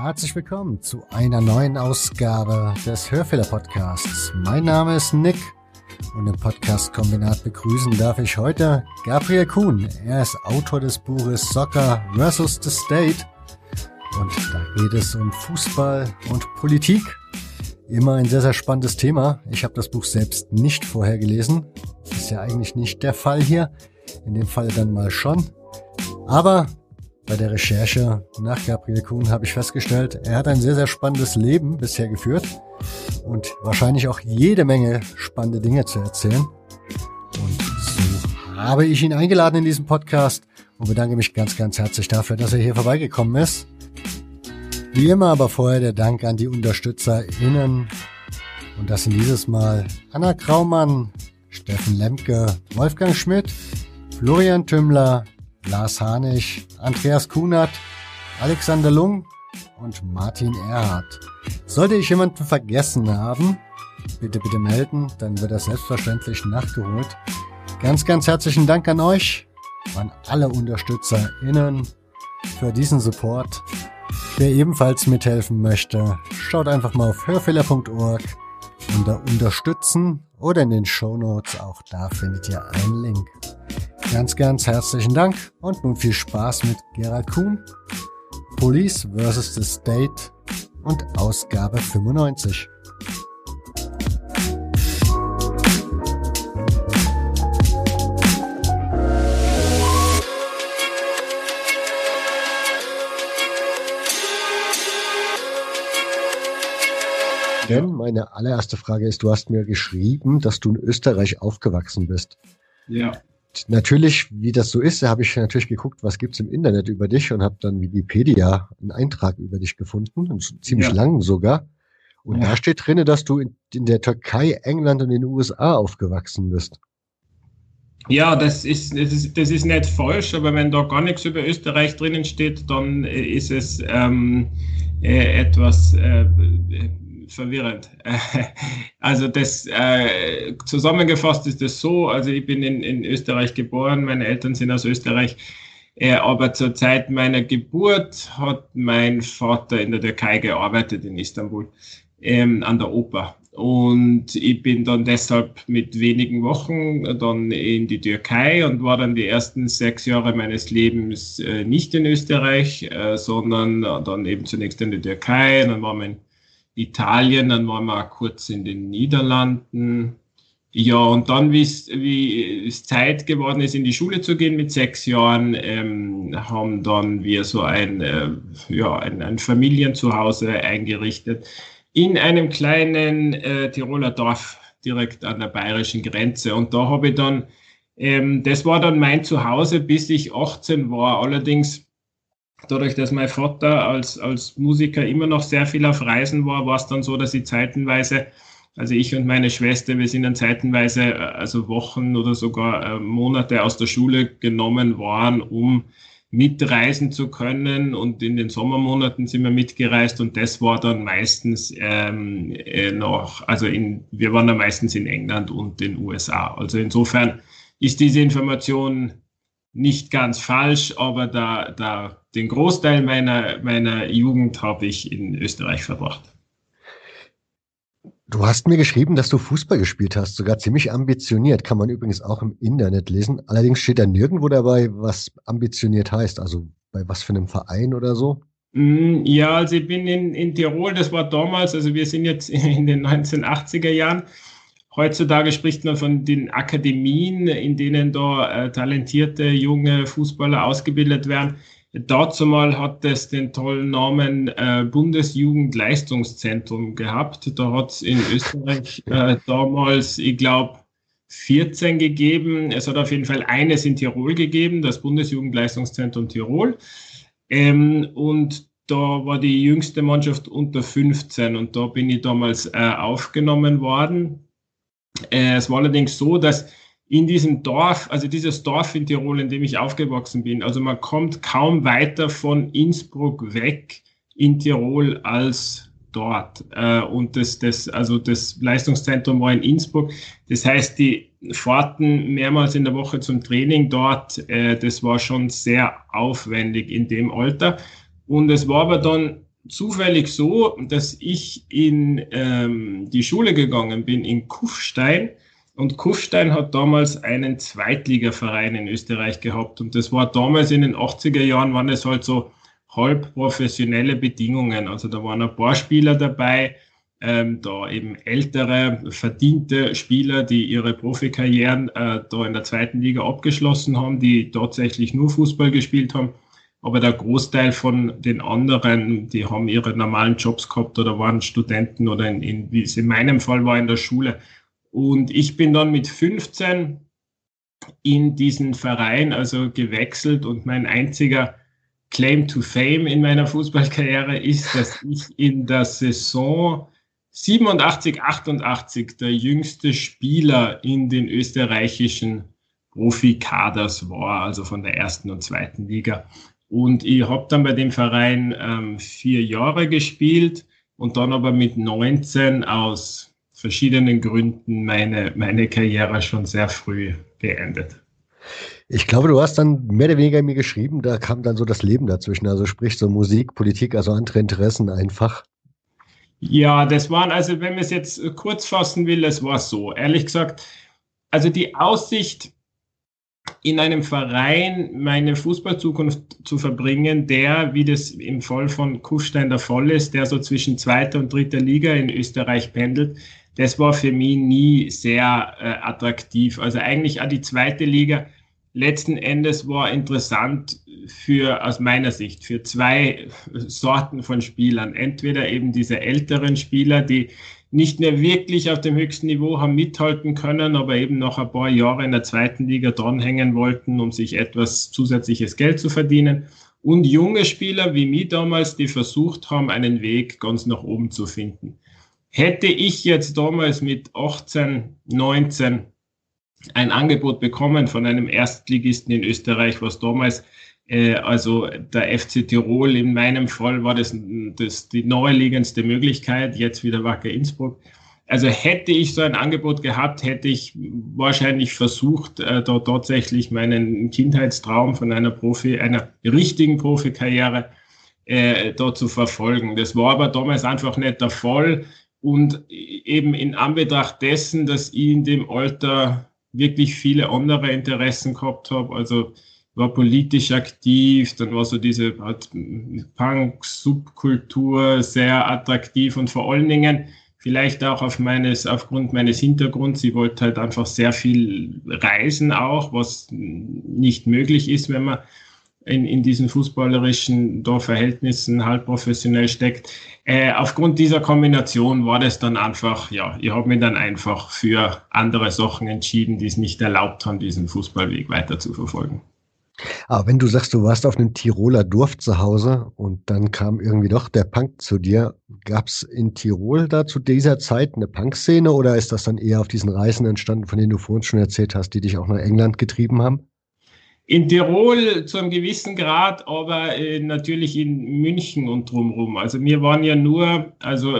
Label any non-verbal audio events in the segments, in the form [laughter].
Herzlich willkommen zu einer neuen Ausgabe des Hörfehler Podcasts. Mein Name ist Nick und im Podcast Kombinat begrüßen darf ich heute Gabriel Kuhn. Er ist Autor des Buches Soccer vs. the State und da geht es um Fußball und Politik. Immer ein sehr, sehr spannendes Thema. Ich habe das Buch selbst nicht vorher gelesen. Ist ja eigentlich nicht der Fall hier. In dem Fall dann mal schon. Aber bei der Recherche nach Gabriel Kuhn habe ich festgestellt, er hat ein sehr, sehr spannendes Leben bisher geführt und wahrscheinlich auch jede Menge spannende Dinge zu erzählen. Und so habe ich ihn eingeladen in diesem Podcast und bedanke mich ganz, ganz herzlich dafür, dass er hier vorbeigekommen ist. Wie immer aber vorher der Dank an die UnterstützerInnen. Und das sind dieses Mal Anna Kraumann, Steffen Lemke, Wolfgang Schmidt, Florian Tümmler, Lars Hanich, Andreas Kunert, Alexander Lung und Martin Erhardt. Sollte ich jemanden vergessen haben, bitte, bitte melden, dann wird das selbstverständlich nachgeholt. Ganz, ganz herzlichen Dank an euch, an alle UnterstützerInnen für diesen Support. Wer ebenfalls mithelfen möchte, schaut einfach mal auf hörfehler.org unter Unterstützen oder in den Show Notes. Auch da findet ihr einen Link. Ganz, ganz herzlichen Dank und nun viel Spaß mit Gerald Kuhn, Police vs. the State und Ausgabe 95. Denn meine allererste Frage ist, du hast mir geschrieben, dass du in Österreich aufgewachsen bist. Ja natürlich, wie das so ist, habe ich natürlich geguckt, was gibt's im Internet über dich und habe dann Wikipedia einen Eintrag über dich gefunden, ziemlich ja. lang sogar. Und ja. da steht drinne, dass du in, in, der Türkei, England und in den USA aufgewachsen bist. Ja, das ist, das ist, das ist nicht falsch, aber wenn da gar nichts über Österreich drinnen steht, dann ist es ähm, äh, etwas äh, verwirrend. [laughs] Also das äh, zusammengefasst ist es so, also ich bin in, in Österreich geboren, meine Eltern sind aus Österreich, äh, aber zur Zeit meiner Geburt hat mein Vater in der Türkei gearbeitet, in Istanbul, ähm, an der Oper. Und ich bin dann deshalb mit wenigen Wochen dann in die Türkei und war dann die ersten sechs Jahre meines Lebens äh, nicht in Österreich, äh, sondern dann eben zunächst in der Türkei. Dann war mein Italien, dann waren wir kurz in den Niederlanden. Ja, und dann, wie es Zeit geworden ist, in die Schule zu gehen mit sechs Jahren, ähm, haben dann wir so ein, äh, ja, ein, ein Familienzuhause eingerichtet in einem kleinen äh, Tiroler Dorf direkt an der bayerischen Grenze. Und da habe ich dann, ähm, das war dann mein Zuhause, bis ich 18 war. Allerdings dadurch, dass mein Vater als, als Musiker immer noch sehr viel auf Reisen war, war es dann so, dass ich zeitenweise, also ich und meine Schwester, wir sind dann zeitenweise, äh, also Wochen oder sogar äh, Monate aus der Schule genommen worden, um mitreisen zu können. Und in den Sommermonaten sind wir mitgereist und das war dann meistens ähm, äh, noch, also in, wir waren dann meistens in England und den USA. Also insofern ist diese Information nicht ganz falsch, aber da, da den Großteil meiner, meiner Jugend habe ich in Österreich verbracht. Du hast mir geschrieben, dass du Fußball gespielt hast, sogar ziemlich ambitioniert. Kann man übrigens auch im Internet lesen. Allerdings steht da nirgendwo dabei, was ambitioniert heißt. Also bei was für einem Verein oder so. Mm, ja, also ich bin in, in Tirol, das war damals, also wir sind jetzt [laughs] in den 1980er Jahren. Heutzutage spricht man von den Akademien, in denen da äh, talentierte junge Fußballer ausgebildet werden. Dazu mal hat es den tollen Namen äh, Bundesjugendleistungszentrum gehabt. Da hat es in Österreich äh, damals, ich glaube, 14 gegeben. Es hat auf jeden Fall eines in Tirol gegeben, das Bundesjugendleistungszentrum Tirol. Ähm, und da war die jüngste Mannschaft unter 15 und da bin ich damals äh, aufgenommen worden. Äh, es war allerdings so, dass in diesem Dorf, also dieses Dorf in Tirol, in dem ich aufgewachsen bin, also man kommt kaum weiter von Innsbruck weg in Tirol als dort. Äh, und das, das, also das Leistungszentrum war in Innsbruck. Das heißt, die Fahrten mehrmals in der Woche zum Training dort, äh, das war schon sehr aufwendig in dem Alter. Und es war aber dann zufällig so, dass ich in ähm, die Schule gegangen bin in Kufstein und Kufstein hat damals einen Zweitligaverein in Österreich gehabt. Und das war damals in den 80er Jahren, waren es halt so halb professionelle Bedingungen. Also da waren ein paar Spieler dabei, ähm, da eben ältere, verdiente Spieler, die ihre Profikarrieren äh, da in der zweiten Liga abgeschlossen haben, die tatsächlich nur Fußball gespielt haben. Aber der Großteil von den anderen, die haben ihre normalen Jobs gehabt oder waren Studenten oder in, in wie es in meinem Fall war, in der Schule. Und ich bin dann mit 15 in diesen Verein also gewechselt und mein einziger Claim to Fame in meiner Fußballkarriere ist, dass ich in der Saison 87, 88 der jüngste Spieler in den österreichischen Profikaders war, also von der ersten und zweiten Liga. Und ich habe dann bei dem Verein ähm, vier Jahre gespielt und dann aber mit 19 aus verschiedenen Gründen meine, meine Karriere schon sehr früh beendet. Ich glaube, du hast dann mehr oder weniger mir geschrieben, da kam dann so das Leben dazwischen, also sprich so Musik, Politik, also andere Interessen einfach. Ja, das waren, also wenn man es jetzt kurz fassen will, es war so, ehrlich gesagt, also die Aussicht, in einem Verein meine Fußballzukunft zu verbringen, der, wie das im Fall von Kufstein der Fall ist, der so zwischen zweiter und dritter Liga in Österreich pendelt, das war für mich nie sehr äh, attraktiv. Also eigentlich auch die zweite Liga letzten Endes war interessant für, aus meiner Sicht, für zwei Sorten von Spielern. Entweder eben diese älteren Spieler, die nicht mehr wirklich auf dem höchsten Niveau haben mithalten können, aber eben noch ein paar Jahre in der zweiten Liga dranhängen wollten, um sich etwas zusätzliches Geld zu verdienen. Und junge Spieler wie mich damals, die versucht haben, einen Weg ganz nach oben zu finden. Hätte ich jetzt damals mit 18, 19 ein Angebot bekommen von einem Erstligisten in Österreich, was damals, also der FC Tirol, in meinem Fall war das, das die naheliegendste Möglichkeit, jetzt wieder Wacker Innsbruck. Also hätte ich so ein Angebot gehabt, hätte ich wahrscheinlich versucht, äh, da tatsächlich meinen Kindheitstraum von einer Profi, einer richtigen Profikarriere äh, da zu verfolgen. Das war aber damals einfach nicht der Fall. Und eben in Anbetracht dessen, dass ich in dem Alter wirklich viele andere Interessen gehabt habe, also war politisch aktiv, dann war so diese Punk-Subkultur sehr attraktiv und vor allen Dingen vielleicht auch auf meines, aufgrund meines Hintergrunds, ich wollte halt einfach sehr viel reisen auch, was nicht möglich ist, wenn man in, in diesen fußballerischen da Verhältnissen halt professionell steckt. Äh, aufgrund dieser Kombination war das dann einfach, ja, ich habe mich dann einfach für andere Sachen entschieden, die es nicht erlaubt haben, diesen Fußballweg weiter zu verfolgen. Aber wenn du sagst, du warst auf einem Tiroler Dorf zu Hause und dann kam irgendwie doch der Punk zu dir, gab es in Tirol da zu dieser Zeit eine Punkszene oder ist das dann eher auf diesen Reisen entstanden, von denen du vorhin schon erzählt hast, die dich auch nach England getrieben haben? In Tirol zu einem gewissen Grad, aber äh, natürlich in München und drumherum. Also wir waren ja nur, also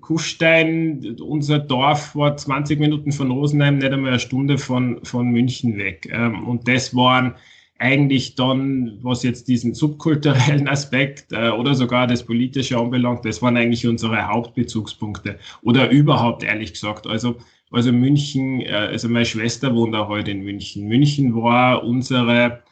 Kufstein, unser Dorf war 20 Minuten von Rosenheim, nicht einmal eine Stunde von, von München weg. Ähm, und das waren eigentlich dann, was jetzt diesen subkulturellen [laughs] Aspekt äh, oder sogar das Politische anbelangt, das waren eigentlich unsere Hauptbezugspunkte. Oder überhaupt, ehrlich gesagt. Also also München, äh, also meine Schwester wohnt auch heute in München. München war unsere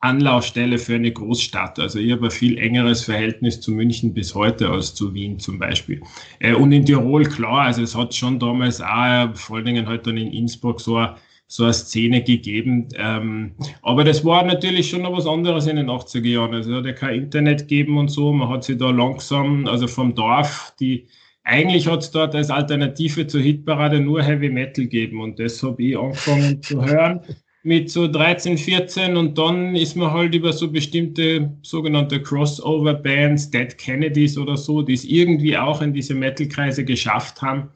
Anlaufstelle für eine Großstadt. Also ich habe ein viel engeres Verhältnis zu München bis heute als zu Wien zum Beispiel. Äh, und in Tirol, klar, also es hat schon damals auch, vor allen Dingen halt dann in Innsbruck so eine, so eine Szene gegeben. Ähm, aber das war natürlich schon noch was anderes in den 80er Jahren. Also es hat ja kein Internet gegeben und so. Man hat sich da langsam, also vom Dorf, die eigentlich hat es dort als Alternative zur Hitparade nur Heavy Metal gegeben und das habe ich angefangen zu hören [laughs] mit so 13, 14 und dann ist man halt über so bestimmte sogenannte Crossover-Bands, Dead Kennedys oder so, die es irgendwie auch in diese Metal-Kreise geschafft haben,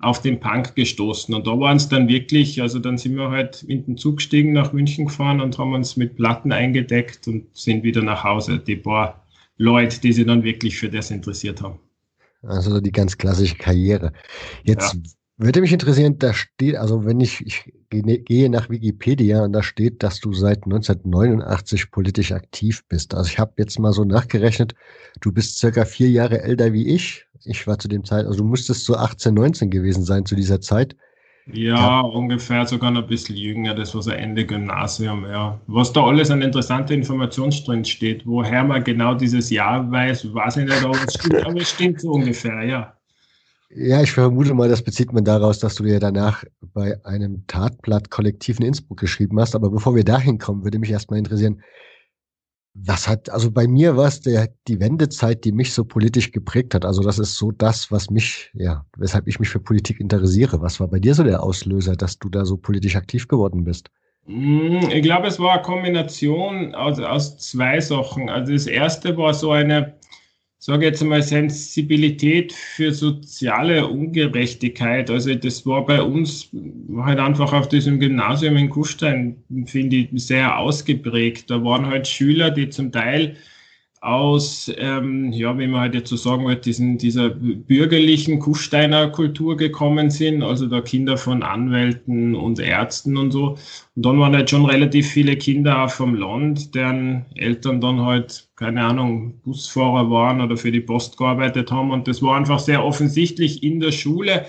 auf den Punk gestoßen. Und da waren es dann wirklich, also dann sind wir halt in den Zug gestiegen, nach München gefahren und haben uns mit Platten eingedeckt und sind wieder nach Hause. Die paar Leute, die sich dann wirklich für das interessiert haben. Also die ganz klassische Karriere. Jetzt ja. würde mich interessieren, da steht, also wenn ich, ich gehe nach Wikipedia und da steht, dass du seit 1989 politisch aktiv bist. Also ich habe jetzt mal so nachgerechnet, du bist circa vier Jahre älter wie ich. Ich war zu dem Zeit, also du müsstest so 18, 19 gewesen sein zu dieser Zeit. Ja, ja, ungefähr sogar noch ein bisschen jünger, das war so Ende Gymnasium, ja. Was da alles an interessanter Information drin steht, woher man genau dieses Jahr weiß, weiß ich nicht, aber es stimmt, aber es stimmt so ungefähr, ja. Ja, ich vermute mal, das bezieht man daraus, dass du dir danach bei einem Tatblatt Kollektiv in Innsbruck geschrieben hast. Aber bevor wir dahin kommen, würde mich erstmal interessieren, was hat, also bei mir war es der, die Wendezeit, die mich so politisch geprägt hat. Also das ist so das, was mich, ja, weshalb ich mich für Politik interessiere. Was war bei dir so der Auslöser, dass du da so politisch aktiv geworden bist? Hm, ich glaube, es war eine Kombination aus, aus zwei Sachen. Also das erste war so eine, sage jetzt einmal, Sensibilität für soziale Ungerechtigkeit. Also das war bei uns halt einfach auf diesem Gymnasium in Kufstein, finde ich, sehr ausgeprägt. Da waren halt Schüler, die zum Teil aus, ähm, ja, wie man halt jetzt so sagen wird, diesen, dieser bürgerlichen Kufsteiner Kultur gekommen sind, also da Kinder von Anwälten und Ärzten und so. Und dann waren halt schon relativ viele Kinder auch vom Land, deren Eltern dann halt, keine Ahnung, Busfahrer waren oder für die Post gearbeitet haben. Und das war einfach sehr offensichtlich in der Schule,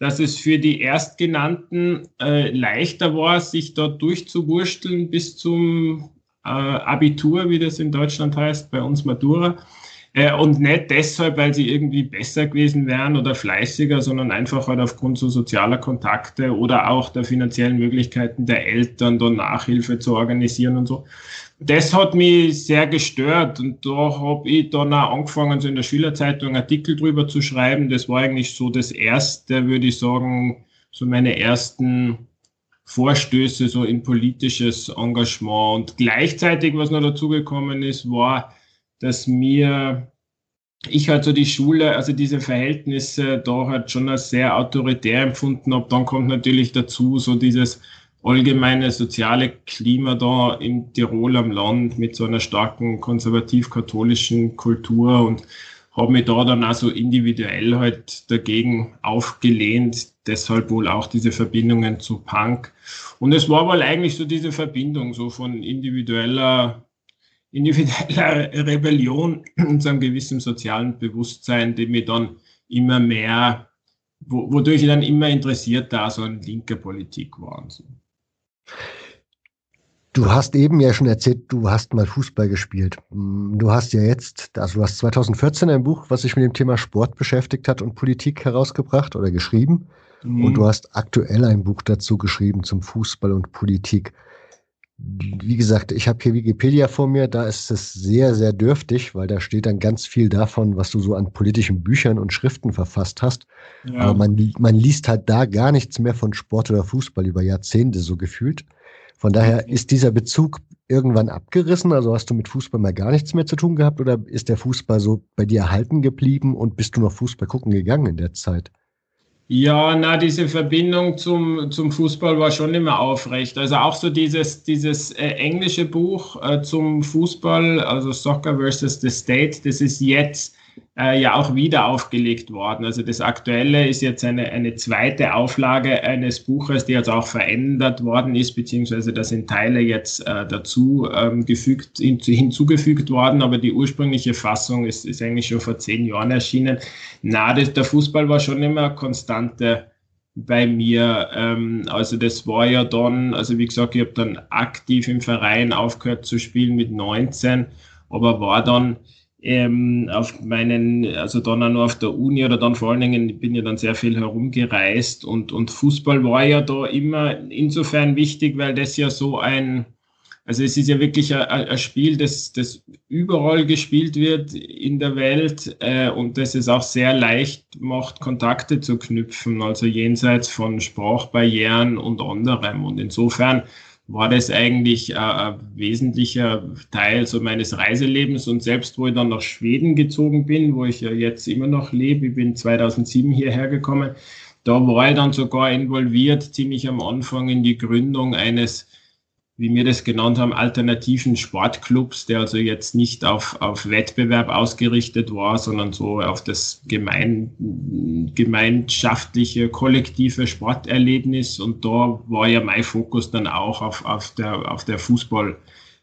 dass es für die Erstgenannten äh, leichter war, sich da durchzuwursteln bis zum Abitur, wie das in Deutschland heißt, bei uns Matura. Äh, und nicht deshalb, weil sie irgendwie besser gewesen wären oder fleißiger, sondern einfach halt aufgrund so sozialer Kontakte oder auch der finanziellen Möglichkeiten der Eltern, da Nachhilfe zu organisieren und so. Das hat mich sehr gestört und da habe ich dann auch angefangen, so in der Schülerzeitung Artikel drüber zu schreiben. Das war eigentlich so das erste, würde ich sagen, so meine ersten Vorstöße so in politisches Engagement. Und gleichzeitig, was noch dazugekommen ist, war, dass mir ich halt so die Schule, also diese Verhältnisse da halt schon als sehr autoritär empfunden habe. Dann kommt natürlich dazu so dieses allgemeine soziale Klima da in Tirol am Land mit so einer starken konservativ-katholischen Kultur und habe mich da dann also individuell halt dagegen aufgelehnt, deshalb wohl auch diese Verbindungen zu Punk. Und es war wohl eigentlich so diese Verbindung so von individueller, [laughs] individueller Rebellion und so einem gewissen sozialen Bewusstsein, die mich dann immer mehr, wodurch ich dann immer interessiert da so an linker Politik war. Und so. Du hast eben ja schon erzählt, du hast mal Fußball gespielt. Mm, du hast ja jetzt, also du hast 2014 ein Buch, was sich mit dem Thema Sport beschäftigt hat und Politik herausgebracht oder geschrieben. Mhm. Und du hast aktuell ein Buch dazu geschrieben zum Fußball und Politik. Wie gesagt, ich habe hier Wikipedia vor mir, da ist es sehr, sehr dürftig, weil da steht dann ganz viel davon, was du so an politischen Büchern und Schriften verfasst hast. Ja. Aber man, man liest halt da gar nichts mehr von Sport oder Fußball über Jahrzehnte so gefühlt. Von daher ist dieser Bezug irgendwann abgerissen? Also hast du mit Fußball mal gar nichts mehr zu tun gehabt oder ist der Fußball so bei dir erhalten geblieben und bist du noch Fußball gucken gegangen in der Zeit? Ja, na, diese Verbindung zum, zum Fußball war schon immer aufrecht. Also auch so dieses, dieses äh, englische Buch äh, zum Fußball, also Soccer versus the State, das ist jetzt äh, ja auch wieder aufgelegt worden. Also das Aktuelle ist jetzt eine, eine zweite Auflage eines Buches, die jetzt auch verändert worden ist, beziehungsweise da sind Teile jetzt äh, dazu ähm, gefügt, hin, hinzugefügt worden, aber die ursprüngliche Fassung ist, ist eigentlich schon vor zehn Jahren erschienen. Na, das, der Fußball war schon immer konstante bei mir. Ähm, also das war ja dann, also wie gesagt, ich habe dann aktiv im Verein aufgehört zu spielen mit 19, aber war dann ähm, auf meinen, also dann auch nur auf der Uni oder dann vor allen Dingen, ich bin ja dann sehr viel herumgereist und, und Fußball war ja da immer insofern wichtig, weil das ja so ein, also es ist ja wirklich ein, ein Spiel, das, das überall gespielt wird in der Welt äh, und das es auch sehr leicht macht, Kontakte zu knüpfen, also jenseits von Sprachbarrieren und anderem. Und insofern war das eigentlich äh, ein wesentlicher Teil so meines Reiselebens. Und selbst wo ich dann nach Schweden gezogen bin, wo ich ja jetzt immer noch lebe, ich bin 2007 hierher gekommen, da war ich dann sogar involviert, ziemlich am Anfang in die Gründung eines wie wir das genannt haben, alternativen Sportclubs, der also jetzt nicht auf, auf Wettbewerb ausgerichtet war, sondern so auf das gemein, gemeinschaftliche, kollektive Sporterlebnis. Und da war ja mein Fokus dann auch auf, auf der, auf der Fußball-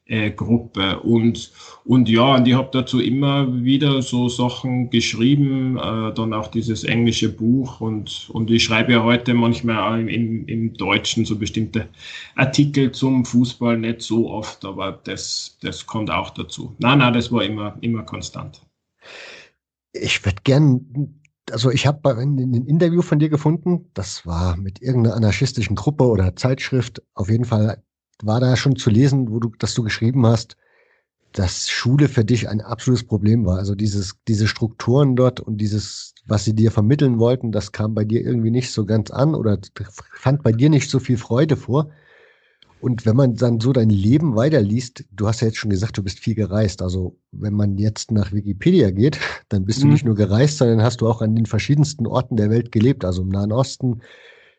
äh, Gruppe. Und, und ja, und ich habe dazu immer wieder so Sachen geschrieben, äh, dann auch dieses englische Buch und, und ich schreibe ja heute manchmal auch im, im Deutschen so bestimmte Artikel zum Fußball, nicht so oft, aber das, das kommt auch dazu. Nein, nein, das war immer, immer konstant. Ich würde gern also ich habe ein Interview von dir gefunden, das war mit irgendeiner anarchistischen Gruppe oder Zeitschrift, auf jeden Fall war da schon zu lesen, wo du, dass du geschrieben hast, dass Schule für dich ein absolutes Problem war. Also dieses, diese Strukturen dort und dieses, was sie dir vermitteln wollten, das kam bei dir irgendwie nicht so ganz an oder fand bei dir nicht so viel Freude vor. Und wenn man dann so dein Leben weiterliest, du hast ja jetzt schon gesagt, du bist viel gereist. Also wenn man jetzt nach Wikipedia geht, [laughs] dann bist du mhm. nicht nur gereist, sondern hast du auch an den verschiedensten Orten der Welt gelebt. Also im Nahen Osten,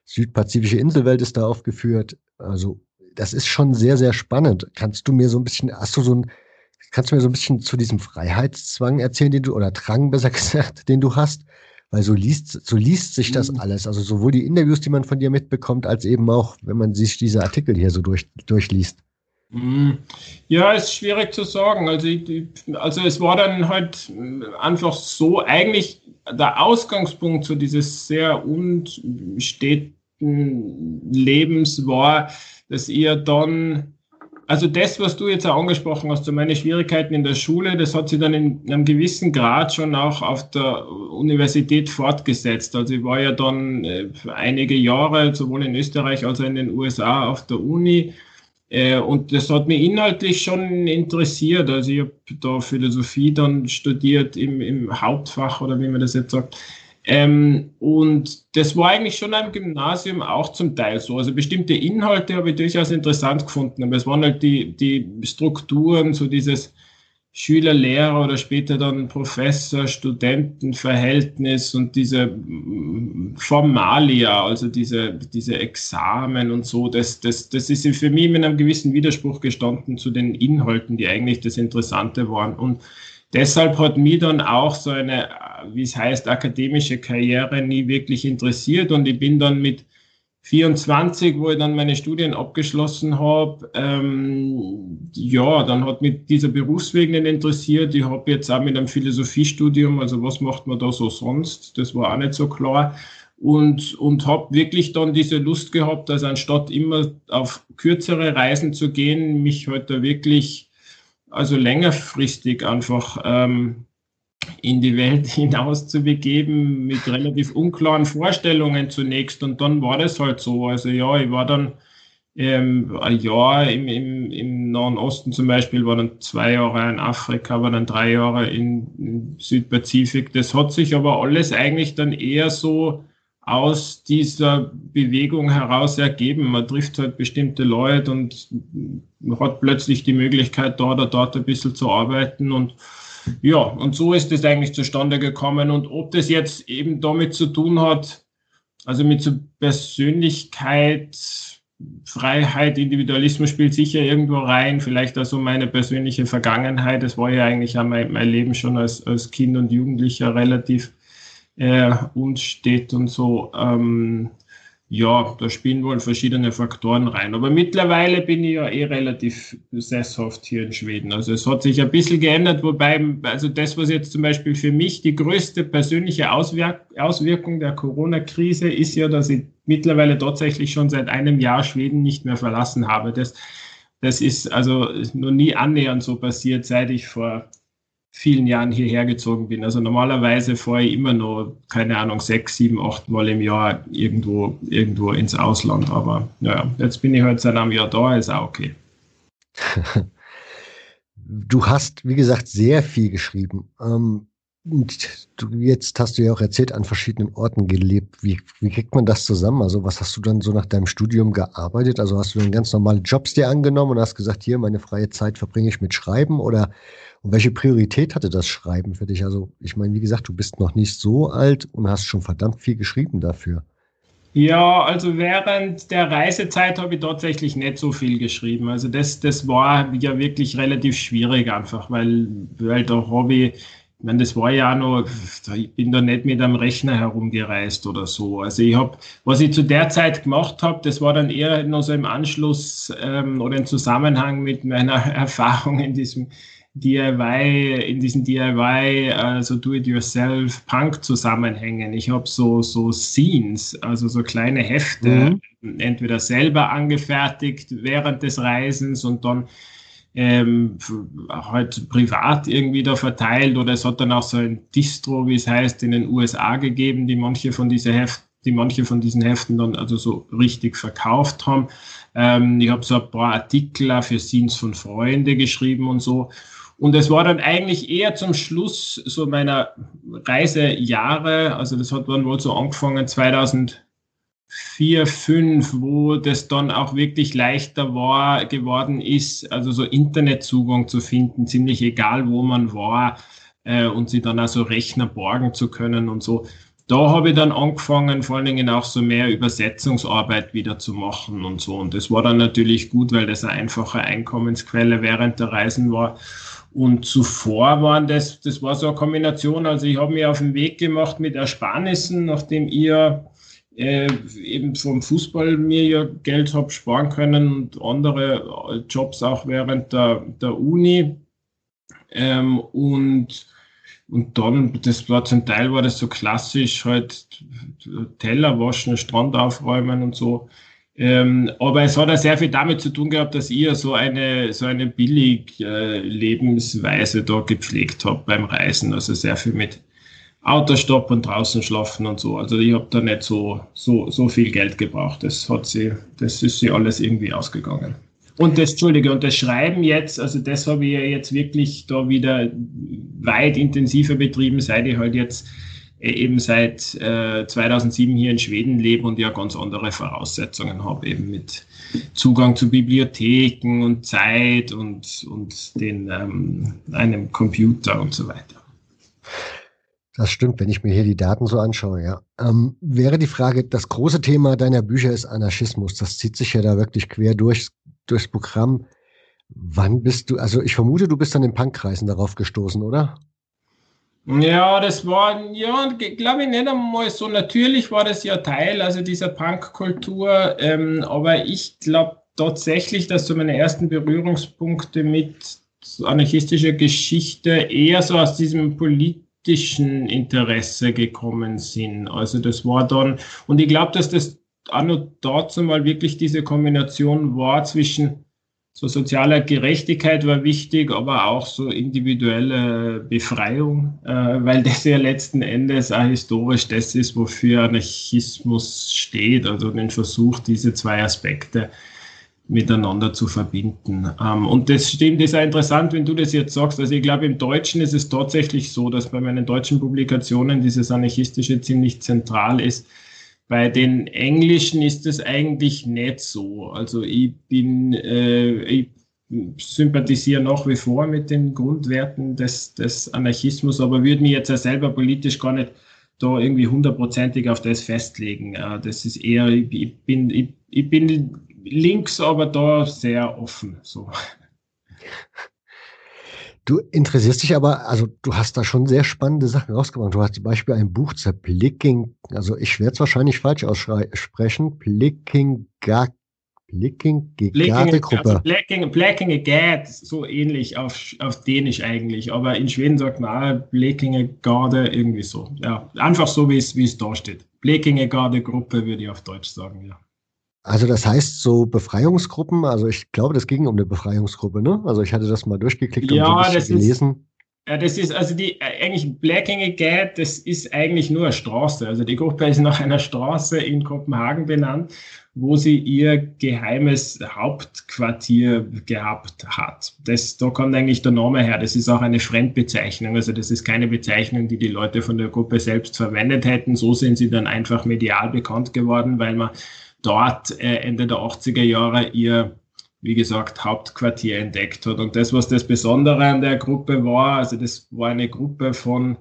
südpazifische Inselwelt ist da aufgeführt. Also das ist schon sehr, sehr spannend. Kannst du mir so ein bisschen, hast du so ein, kannst du mir so ein bisschen zu diesem Freiheitszwang erzählen, den du, oder Drang besser [laughs] gesagt, den du hast? Weil so liest, so liest sich das mhm. alles. Also sowohl die Interviews, die man von dir mitbekommt, als eben auch, wenn man sich diese Artikel hier so durch, durchliest. Mhm. Ja, ist schwierig zu sagen. Also, also es war dann halt einfach so, eigentlich der Ausgangspunkt zu dieses sehr unsteten Lebens war, dass ihr dann, also das, was du jetzt auch angesprochen hast, so meine Schwierigkeiten in der Schule, das hat sich dann in einem gewissen Grad schon auch auf der Universität fortgesetzt. Also ich war ja dann äh, einige Jahre sowohl in Österreich als auch in den USA auf der Uni. Äh, und das hat mich inhaltlich schon interessiert. Also ich habe da Philosophie dann studiert im, im Hauptfach oder wie man das jetzt sagt. Ähm, und das war eigentlich schon am Gymnasium auch zum Teil so. Also bestimmte Inhalte habe ich durchaus interessant gefunden, aber es waren halt die, die Strukturen, so dieses Schüler-Lehrer oder später dann Professor-Studenten-Verhältnis und diese mm, Formalia, also diese, diese Examen und so, das, das, das ist für mich mit einem gewissen Widerspruch gestanden zu den Inhalten, die eigentlich das Interessante waren. Und deshalb hat mich dann auch so eine wie es heißt, akademische Karriere nie wirklich interessiert und ich bin dann mit 24, wo ich dann meine Studien abgeschlossen habe, ähm, ja, dann hat mich dieser Berufsweg nicht interessiert. Ich habe jetzt auch mit einem Philosophiestudium, also was macht man da so sonst? Das war auch nicht so klar. Und, und habe wirklich dann diese Lust gehabt, also anstatt immer auf kürzere Reisen zu gehen, mich heute halt wirklich, also längerfristig einfach ähm, in die Welt [laughs] hinaus zu begeben mit relativ unklaren Vorstellungen zunächst. Und dann war das halt so. Also ja, ich war dann ähm, ein Jahr im, im, im Nahen Osten zum Beispiel, war dann zwei Jahre in Afrika, war dann drei Jahre in, in Südpazifik. Das hat sich aber alles eigentlich dann eher so aus dieser Bewegung heraus ergeben. Man trifft halt bestimmte Leute und hat plötzlich die Möglichkeit, da oder dort ein bisschen zu arbeiten und ja, und so ist es eigentlich zustande gekommen. Und ob das jetzt eben damit zu tun hat, also mit so Persönlichkeit, Freiheit, Individualismus spielt sicher irgendwo rein, vielleicht also meine persönliche Vergangenheit. Das war ja eigentlich auch mein, mein Leben schon als, als Kind und Jugendlicher relativ äh, unstet und so. Ähm, ja, da spielen wohl verschiedene Faktoren rein. Aber mittlerweile bin ich ja eh relativ sesshaft hier in Schweden. Also es hat sich ein bisschen geändert, wobei, also das, was jetzt zum Beispiel für mich die größte persönliche Auswirk Auswirkung der Corona-Krise ist ja, dass ich mittlerweile tatsächlich schon seit einem Jahr Schweden nicht mehr verlassen habe. Das, das ist also noch nie annähernd so passiert, seit ich vor vielen Jahren hierher gezogen bin. Also normalerweise fahre ich immer noch, keine Ahnung, sechs, sieben, acht Mal im Jahr irgendwo, irgendwo ins Ausland. Aber naja, jetzt bin ich halt seit einem Jahr da, ist auch okay. [laughs] Du hast, wie gesagt, sehr viel geschrieben. Ähm, du, jetzt hast du ja auch erzählt, an verschiedenen Orten gelebt. Wie, wie kriegt man das zusammen? Also was hast du dann so nach deinem Studium gearbeitet? Also hast du dann ganz normale Jobs dir angenommen und hast gesagt, hier, meine freie Zeit verbringe ich mit Schreiben? Oder und welche Priorität hatte das Schreiben für dich? Also ich meine, wie gesagt, du bist noch nicht so alt und hast schon verdammt viel geschrieben dafür. Ja, also während der Reisezeit habe ich tatsächlich nicht so viel geschrieben. Also das, das war ja wirklich relativ schwierig einfach, weil, weil da habe ich, ich meine, das war ja auch noch, ich bin da nicht mit einem Rechner herumgereist oder so. Also ich habe, was ich zu der Zeit gemacht habe, das war dann eher noch so im Anschluss ähm, oder im Zusammenhang mit meiner [laughs] Erfahrung in diesem DIY, in diesen DIY, also Do-it-yourself Punk-Zusammenhängen. Ich habe so, so Scenes, also so kleine Hefte, mhm. entweder selber angefertigt während des Reisens und dann ähm, halt privat irgendwie da verteilt oder es hat dann auch so ein Distro, wie es heißt, in den USA gegeben, die manche von diesen Heften die manche von diesen Heften dann also so richtig verkauft haben. Ähm, ich habe so ein paar Artikel für Scenes von Freunde geschrieben und so. Und es war dann eigentlich eher zum Schluss so meiner Reisejahre, also das hat dann wohl so angefangen 2004, 2005, wo das dann auch wirklich leichter war, geworden ist, also so Internetzugang zu finden, ziemlich egal wo man war äh, und sie dann also Rechner borgen zu können und so. Da habe ich dann angefangen, vor allen Dingen auch so mehr Übersetzungsarbeit wieder zu machen und so. Und das war dann natürlich gut, weil das eine einfache Einkommensquelle während der Reisen war. Und zuvor waren das, das war so eine Kombination. Also ich habe mir auf den Weg gemacht mit Ersparnissen, nachdem ihr äh, eben vom Fußball mir ja Geld habe sparen können und andere Jobs auch während der, der Uni. Ähm, und, und dann, das war zum Teil war das so klassisch, halt Teller waschen, Strand aufräumen und so. Ähm, aber es hat auch sehr viel damit zu tun gehabt, dass ihr so eine, so eine billig äh, Lebensweise da gepflegt habt beim Reisen. Also sehr viel mit Autostopp und draußen schlafen und so. Also ich habe da nicht so, so, so viel Geld gebraucht. Das hat sie, das ist sie alles irgendwie ausgegangen. Und das, Entschuldige, und das Schreiben jetzt, also das habe ich ja jetzt wirklich da wieder weit intensiver betrieben, seit ich halt jetzt äh, eben seit äh, 2007 hier in Schweden lebe und ja ganz andere Voraussetzungen habe, eben mit Zugang zu Bibliotheken und Zeit und, und den, ähm, einem Computer und so weiter. Das stimmt, wenn ich mir hier die Daten so anschaue, ja. Ähm, wäre die Frage, das große Thema deiner Bücher ist Anarchismus. Das zieht sich ja da wirklich quer durch, durchs Programm. Wann bist du, also ich vermute, du bist an den Punkkreisen darauf gestoßen, oder? Ja, das war, ja, glaube ich, nicht einmal so natürlich war das ja Teil, also dieser Punkkultur, ähm, aber ich glaube tatsächlich, dass so meine ersten Berührungspunkte mit anarchistischer Geschichte eher so aus diesem politischen Interesse gekommen sind. Also das war dann, und ich glaube, dass das auch noch dazu mal wirklich diese Kombination war zwischen so soziale Gerechtigkeit war wichtig, aber auch so individuelle Befreiung, äh, weil das ja letzten Endes auch historisch das ist, wofür Anarchismus steht, also den Versuch, diese zwei Aspekte miteinander zu verbinden. Ähm, und das stimmt, ist auch interessant, wenn du das jetzt sagst. Also ich glaube, im Deutschen ist es tatsächlich so, dass bei meinen deutschen Publikationen dieses Anarchistische ziemlich zentral ist bei den Englischen ist es eigentlich nicht so. Also ich bin, äh, ich sympathisiere nach wie vor mit den Grundwerten des, des Anarchismus, aber würde mich jetzt ja selber politisch gar nicht da irgendwie hundertprozentig auf das festlegen. Äh, das ist eher, ich, bin, ich, ich bin links, aber da sehr offen. So. Du interessierst dich aber, also du hast da schon sehr spannende Sachen rausgebracht. Du hast zum Beispiel ein Buch zur Blicking, also ich werde es wahrscheinlich falsch aussprechen, Blicking Gag. Blicking Gegade Gruppe. Also Blacking, Blacking Gad, so ähnlich auf, auf Dänisch eigentlich, aber in Schweden sagt man auch Blacking Garde irgendwie so. Ja, einfach so wie es wie es da steht. Blacking Garde Gruppe würde ich auf Deutsch sagen, ja. Also das heißt so Befreiungsgruppen, also ich glaube, das ging um eine Befreiungsgruppe, ne? Also ich hatte das mal durchgeklickt ja, und so das gelesen. Ist, ja, das ist also die eigentlich Blacking Gate, das ist eigentlich nur eine Straße. Also die Gruppe ist nach einer Straße in Kopenhagen benannt, wo sie ihr geheimes Hauptquartier gehabt hat. Das, da kommt eigentlich der Name her. Das ist auch eine Fremdbezeichnung. Also das ist keine Bezeichnung, die die Leute von der Gruppe selbst verwendet hätten. So sind sie dann einfach medial bekannt geworden, weil man dort äh, Ende der 80er Jahre ihr, wie gesagt, Hauptquartier entdeckt hat. Und das, was das Besondere an der Gruppe war, also das war eine Gruppe von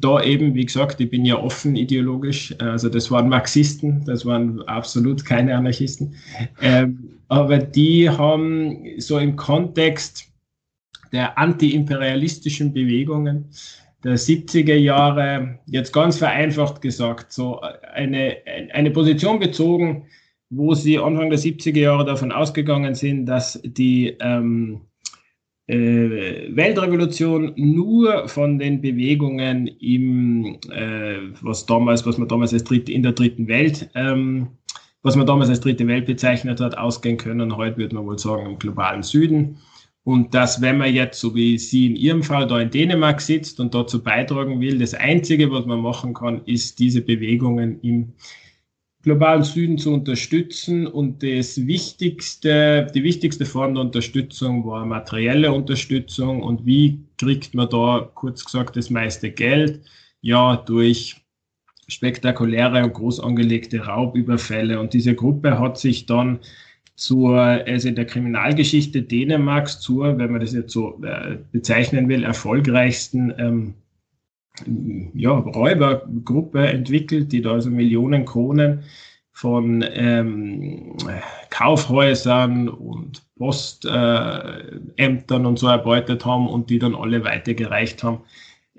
da eben, wie gesagt, ich bin ja offen ideologisch, also das waren Marxisten, das waren absolut keine Anarchisten, ähm, aber die haben so im Kontext der antiimperialistischen Bewegungen der 70er Jahre, jetzt ganz vereinfacht gesagt, so eine, eine Position bezogen, wo sie Anfang der 70er Jahre davon ausgegangen sind, dass die ähm, äh, Weltrevolution nur von den Bewegungen im, äh, was damals, was man damals als dritte, in der dritten Welt, ähm, was man damals als dritte Welt bezeichnet hat, ausgehen können. Heute würde man wohl sagen im globalen Süden. Und dass, wenn man jetzt, so wie sie in ihrem Fall da in Dänemark sitzt und dazu beitragen will, das Einzige, was man machen kann, ist diese Bewegungen im globalen Süden zu unterstützen. Und das wichtigste, die wichtigste Form der Unterstützung war materielle Unterstützung. Und wie kriegt man da, kurz gesagt, das meiste Geld? Ja, durch spektakuläre und groß angelegte Raubüberfälle. Und diese Gruppe hat sich dann zur, also in der Kriminalgeschichte Dänemarks zur, wenn man das jetzt so äh, bezeichnen will, erfolgreichsten ähm, ja, Räubergruppe entwickelt, die da also Millionen Kronen von ähm, Kaufhäusern und Postämtern äh, und so erbeutet haben und die dann alle weitergereicht haben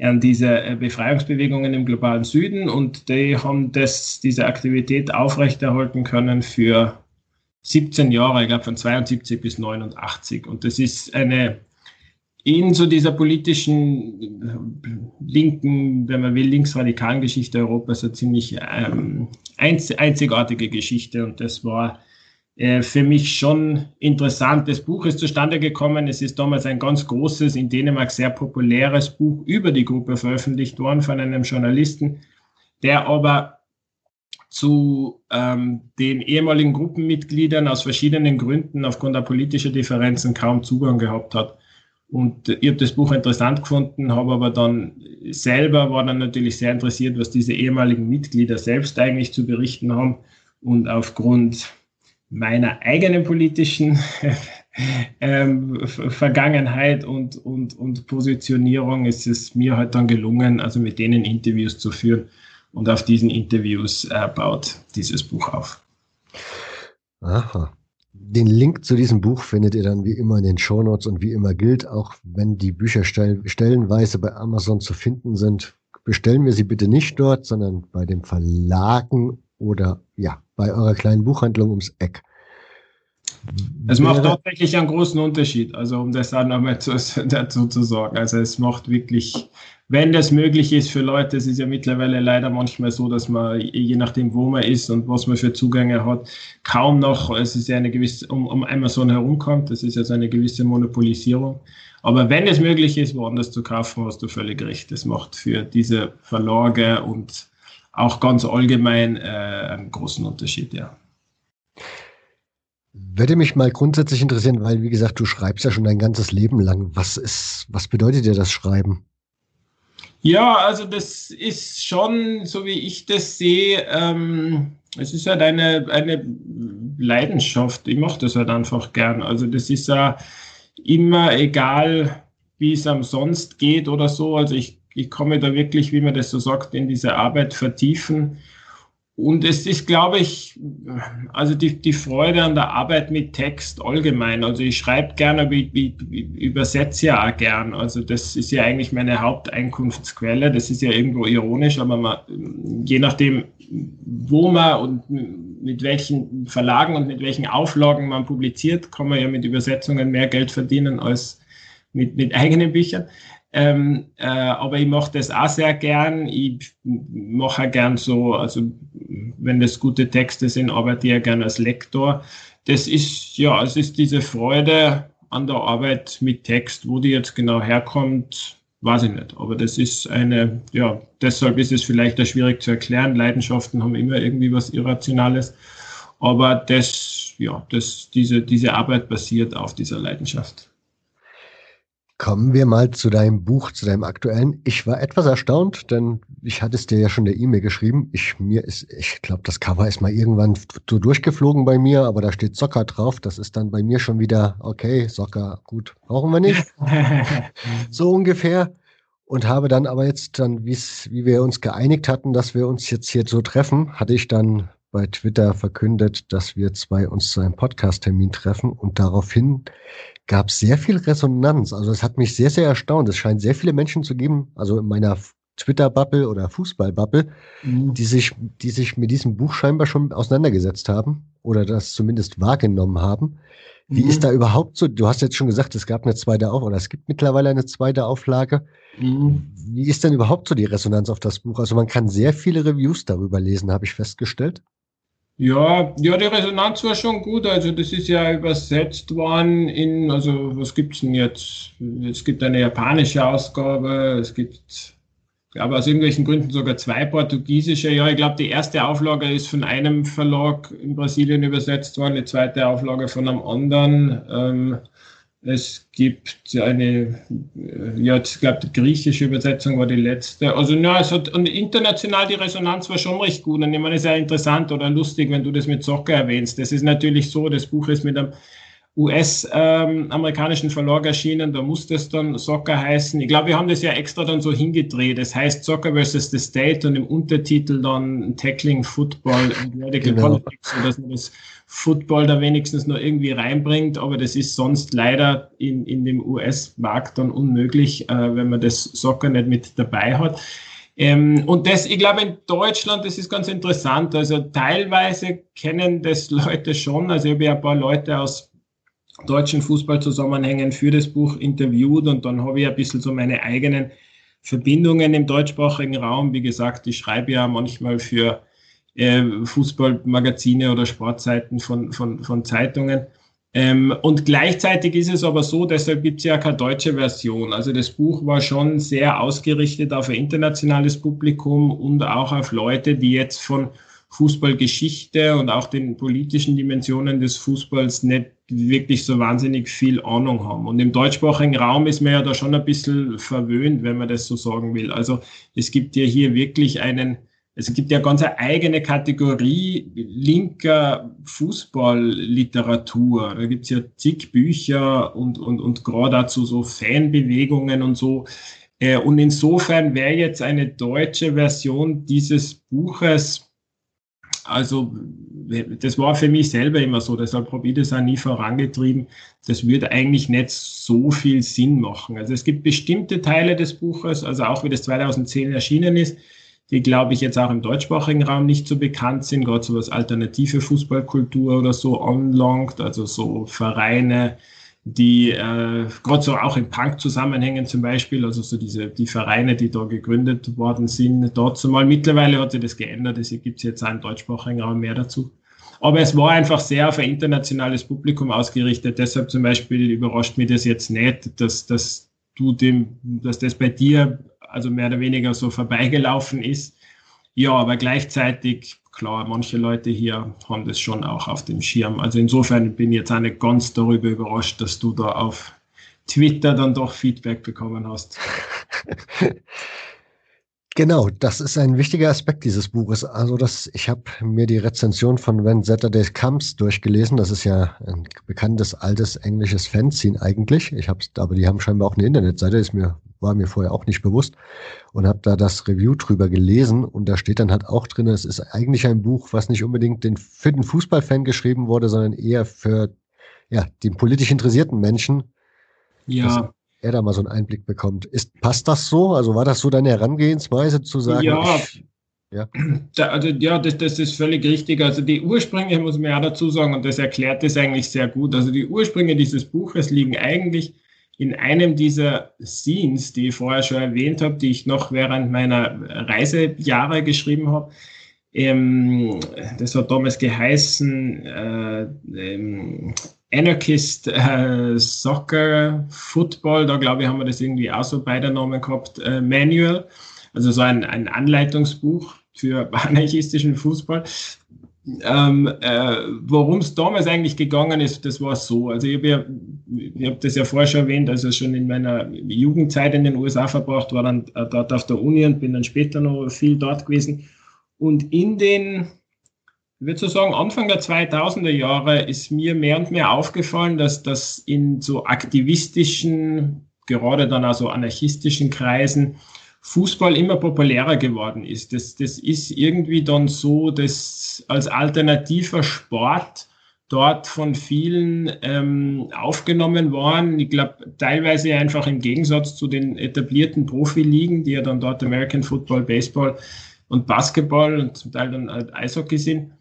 an diese äh, Befreiungsbewegungen im globalen Süden. Und die haben das, diese Aktivität aufrechterhalten können für 17 Jahre, ich glaube von 72 bis 89 und das ist eine in so dieser politischen äh, linken, wenn man will, linksradikalen Geschichte Europas eine ziemlich ähm, einzigartige Geschichte. Und das war äh, für mich schon interessant. Das Buch ist zustande gekommen. Es ist damals ein ganz großes, in Dänemark sehr populäres Buch über die Gruppe veröffentlicht worden von einem Journalisten, der aber zu ähm, den ehemaligen Gruppenmitgliedern aus verschiedenen Gründen aufgrund der politischen Differenzen kaum Zugang gehabt hat. Und ich habe das Buch interessant gefunden, habe aber dann selber, war dann natürlich sehr interessiert, was diese ehemaligen Mitglieder selbst eigentlich zu berichten haben. Und aufgrund meiner eigenen politischen [laughs] ähm, Vergangenheit und, und, und Positionierung ist es mir halt dann gelungen, also mit denen Interviews zu führen. Und auf diesen Interviews äh, baut dieses Buch auf. Aha. Den Link zu diesem Buch findet ihr dann wie immer in den Shownotes und wie immer gilt, auch wenn die Bücher stell stellenweise bei Amazon zu finden sind, bestellen wir sie bitte nicht dort, sondern bei den Verlagen oder ja, bei eurer kleinen Buchhandlung ums Eck. Es macht tatsächlich einen großen Unterschied, also um das auch nochmal zu, [laughs] dazu zu sagen. Also es macht wirklich wenn das möglich ist für Leute, es ist ja mittlerweile leider manchmal so, dass man, je nachdem, wo man ist und was man für Zugänge hat, kaum noch, es ist ja eine gewisse, um, um Amazon herumkommt, das ist ja so eine gewisse Monopolisierung. Aber wenn es möglich ist, woanders zu kaufen, hast du völlig recht. Das macht für diese Verlage und auch ganz allgemein äh, einen großen Unterschied, ja. Würde mich mal grundsätzlich interessieren, weil, wie gesagt, du schreibst ja schon dein ganzes Leben lang. Was ist, was bedeutet dir das Schreiben? Ja, also das ist schon, so wie ich das sehe, ähm, es ist halt eine, eine Leidenschaft. Ich mache das halt einfach gern. Also das ist ja immer egal, wie es am sonst geht oder so. Also ich, ich komme da wirklich, wie man das so sagt, in diese Arbeit vertiefen. Und es ist, glaube ich, also die, die Freude an der Arbeit mit Text allgemein. Also ich schreibe gerne, aber ich, ich, ich übersetze ja auch gern. Also das ist ja eigentlich meine Haupteinkunftsquelle. Das ist ja irgendwo ironisch, aber man, je nachdem, wo man und mit welchen Verlagen und mit welchen Auflagen man publiziert, kann man ja mit Übersetzungen mehr Geld verdienen als mit, mit eigenen Büchern. Ähm, äh, aber ich mache das auch sehr gern. Ich mache gern so, also wenn das gute Texte sind, arbeite ich ja gern als Lektor. Das ist, ja, es ist diese Freude an der Arbeit mit Text, wo die jetzt genau herkommt, weiß ich nicht. Aber das ist eine, ja, deshalb ist es vielleicht auch schwierig zu erklären. Leidenschaften haben immer irgendwie was Irrationales. Aber das, ja, das, diese, diese Arbeit basiert auf dieser Leidenschaft. Kommen wir mal zu deinem Buch, zu deinem aktuellen. Ich war etwas erstaunt, denn ich hatte es dir ja schon der E-Mail geschrieben. Ich mir ist, ich glaube, das Cover ist mal irgendwann so durchgeflogen bei mir, aber da steht Soccer drauf. Das ist dann bei mir schon wieder okay. Soccer, gut, brauchen wir nicht. [laughs] so ungefähr. und habe dann aber jetzt dann, wie wir uns geeinigt hatten, dass wir uns jetzt hier so treffen, hatte ich dann bei Twitter verkündet, dass wir zwei uns zu einem Podcast-Termin treffen und daraufhin gab es sehr viel Resonanz. Also es hat mich sehr, sehr erstaunt. Es scheint sehr viele Menschen zu geben, also in meiner Twitter-Bubble oder Fußball-Bubble, mhm. die sich, die sich mit diesem Buch scheinbar schon auseinandergesetzt haben oder das zumindest wahrgenommen haben. Wie mhm. ist da überhaupt so? Du hast jetzt schon gesagt, es gab eine zweite Auflage oder es gibt mittlerweile eine zweite Auflage. Mhm. Wie ist denn überhaupt so die Resonanz auf das Buch? Also man kann sehr viele Reviews darüber lesen, habe ich festgestellt. Ja, ja, die Resonanz war schon gut. Also das ist ja übersetzt worden in, also was gibt's denn jetzt? Es gibt eine japanische Ausgabe, es gibt aber aus irgendwelchen Gründen sogar zwei portugiesische. Ja, ich glaube, die erste Auflage ist von einem Verlag in Brasilien übersetzt worden, die zweite Auflage von einem anderen. Ähm, es gibt eine, äh, ja, ich glaube, die griechische Übersetzung war die letzte. Also, ja, es hat, und international die Resonanz war schon recht gut. Und ich meine, es ist ja interessant oder lustig, wenn du das mit Soccer erwähnst. Das ist natürlich so, das Buch ist mit einem US-amerikanischen ähm, Verlag erschienen, da muss das dann Soccer heißen. Ich glaube, wir haben das ja extra dann so hingedreht. Das heißt Soccer versus the State und im Untertitel dann Tackling Football and Radical genau. Politics, sodass man das Football da wenigstens noch irgendwie reinbringt. Aber das ist sonst leider in, in dem US-Markt dann unmöglich, äh, wenn man das Soccer nicht mit dabei hat. Ähm, und das, ich glaube, in Deutschland, das ist ganz interessant. Also teilweise kennen das Leute schon. Also ich habe ja ein paar Leute aus deutschen Fußballzusammenhängen für das Buch interviewt und dann habe ich ein bisschen so meine eigenen Verbindungen im deutschsprachigen Raum. Wie gesagt, ich schreibe ja manchmal für äh, Fußballmagazine oder Sportseiten von, von, von Zeitungen. Ähm, und gleichzeitig ist es aber so, deshalb gibt es ja keine deutsche Version. Also das Buch war schon sehr ausgerichtet auf ein internationales Publikum und auch auf Leute, die jetzt von Fußballgeschichte und auch den politischen Dimensionen des Fußballs nicht wirklich so wahnsinnig viel Ahnung haben. Und im deutschsprachigen Raum ist man ja da schon ein bisschen verwöhnt, wenn man das so sagen will. Also es gibt ja hier wirklich einen, es gibt ja ganz eine eigene Kategorie linker Fußballliteratur. Da gibt es ja zig Bücher und, und, und gerade dazu so Fanbewegungen und so. Äh, und insofern wäre jetzt eine deutsche Version dieses Buches also das war für mich selber immer so, deshalb habe ich das auch nie vorangetrieben. Das würde eigentlich nicht so viel Sinn machen. Also es gibt bestimmte Teile des Buches, also auch wie das 2010 erschienen ist, die, glaube ich, jetzt auch im deutschsprachigen Raum nicht so bekannt sind, gerade so was alternative Fußballkultur oder so anlangt, also so Vereine, die äh, gerade so auch in Punk-Zusammenhängen zum Beispiel, also so diese die Vereine, die da gegründet worden sind, dort zumal mittlerweile hat sich das geändert, es gibt jetzt auch im deutschsprachigen Raum mehr dazu. Aber es war einfach sehr auf ein internationales Publikum ausgerichtet. Deshalb zum Beispiel überrascht mich das jetzt nicht, dass, dass du dem, dass das bei dir also mehr oder weniger so vorbeigelaufen ist. Ja, aber gleichzeitig klar, manche Leute hier haben das schon auch auf dem Schirm. Also insofern bin ich jetzt auch nicht ganz darüber überrascht, dass du da auf Twitter dann doch Feedback bekommen hast. [laughs] Genau, das ist ein wichtiger Aspekt dieses Buches. Also das, ich habe mir die Rezension von When Saturday Comes durchgelesen. Das ist ja ein bekanntes altes englisches Fanzine eigentlich. Ich habe, aber die haben scheinbar auch eine Internetseite. Ist mir war mir vorher auch nicht bewusst und habe da das Review drüber gelesen und da steht dann halt auch drin, es ist eigentlich ein Buch, was nicht unbedingt den, für den Fußballfan geschrieben wurde, sondern eher für ja, den politisch interessierten Menschen. Ja er da mal so einen Einblick bekommt. Ist, passt das so? Also war das so deine Herangehensweise zu sagen? Ja, ich, ja. Da, also, ja das, das ist völlig richtig. Also die Ursprünge, muss man ja dazu sagen, und das erklärt es eigentlich sehr gut. Also die Ursprünge dieses Buches liegen eigentlich in einem dieser Scenes, die ich vorher schon erwähnt habe, die ich noch während meiner Reisejahre geschrieben habe. Ähm, das hat damals geheißen äh, ähm, Anarchist äh, Soccer Football, da glaube ich, haben wir das irgendwie auch so bei der Namen gehabt, äh, Manual, also so ein, ein Anleitungsbuch für [laughs] anarchistischen Fußball. Ähm, äh, Worum es damals eigentlich gegangen ist, das war so. Also ich habe ja, ich hab das ja vorher schon erwähnt, also schon in meiner Jugendzeit in den USA verbracht, war dann äh, dort auf der Uni und bin dann später noch viel dort gewesen. Und in den ich würde so sagen, Anfang der 2000er Jahre ist mir mehr und mehr aufgefallen, dass das in so aktivistischen gerade dann also anarchistischen Kreisen Fußball immer populärer geworden ist. Das, das ist irgendwie dann so, dass als alternativer Sport dort von vielen ähm, aufgenommen worden. Ich glaube, teilweise einfach im Gegensatz zu den etablierten Profiligen, die ja dann dort American Football, Baseball und Basketball und zum Teil dann halt Eishockey sind.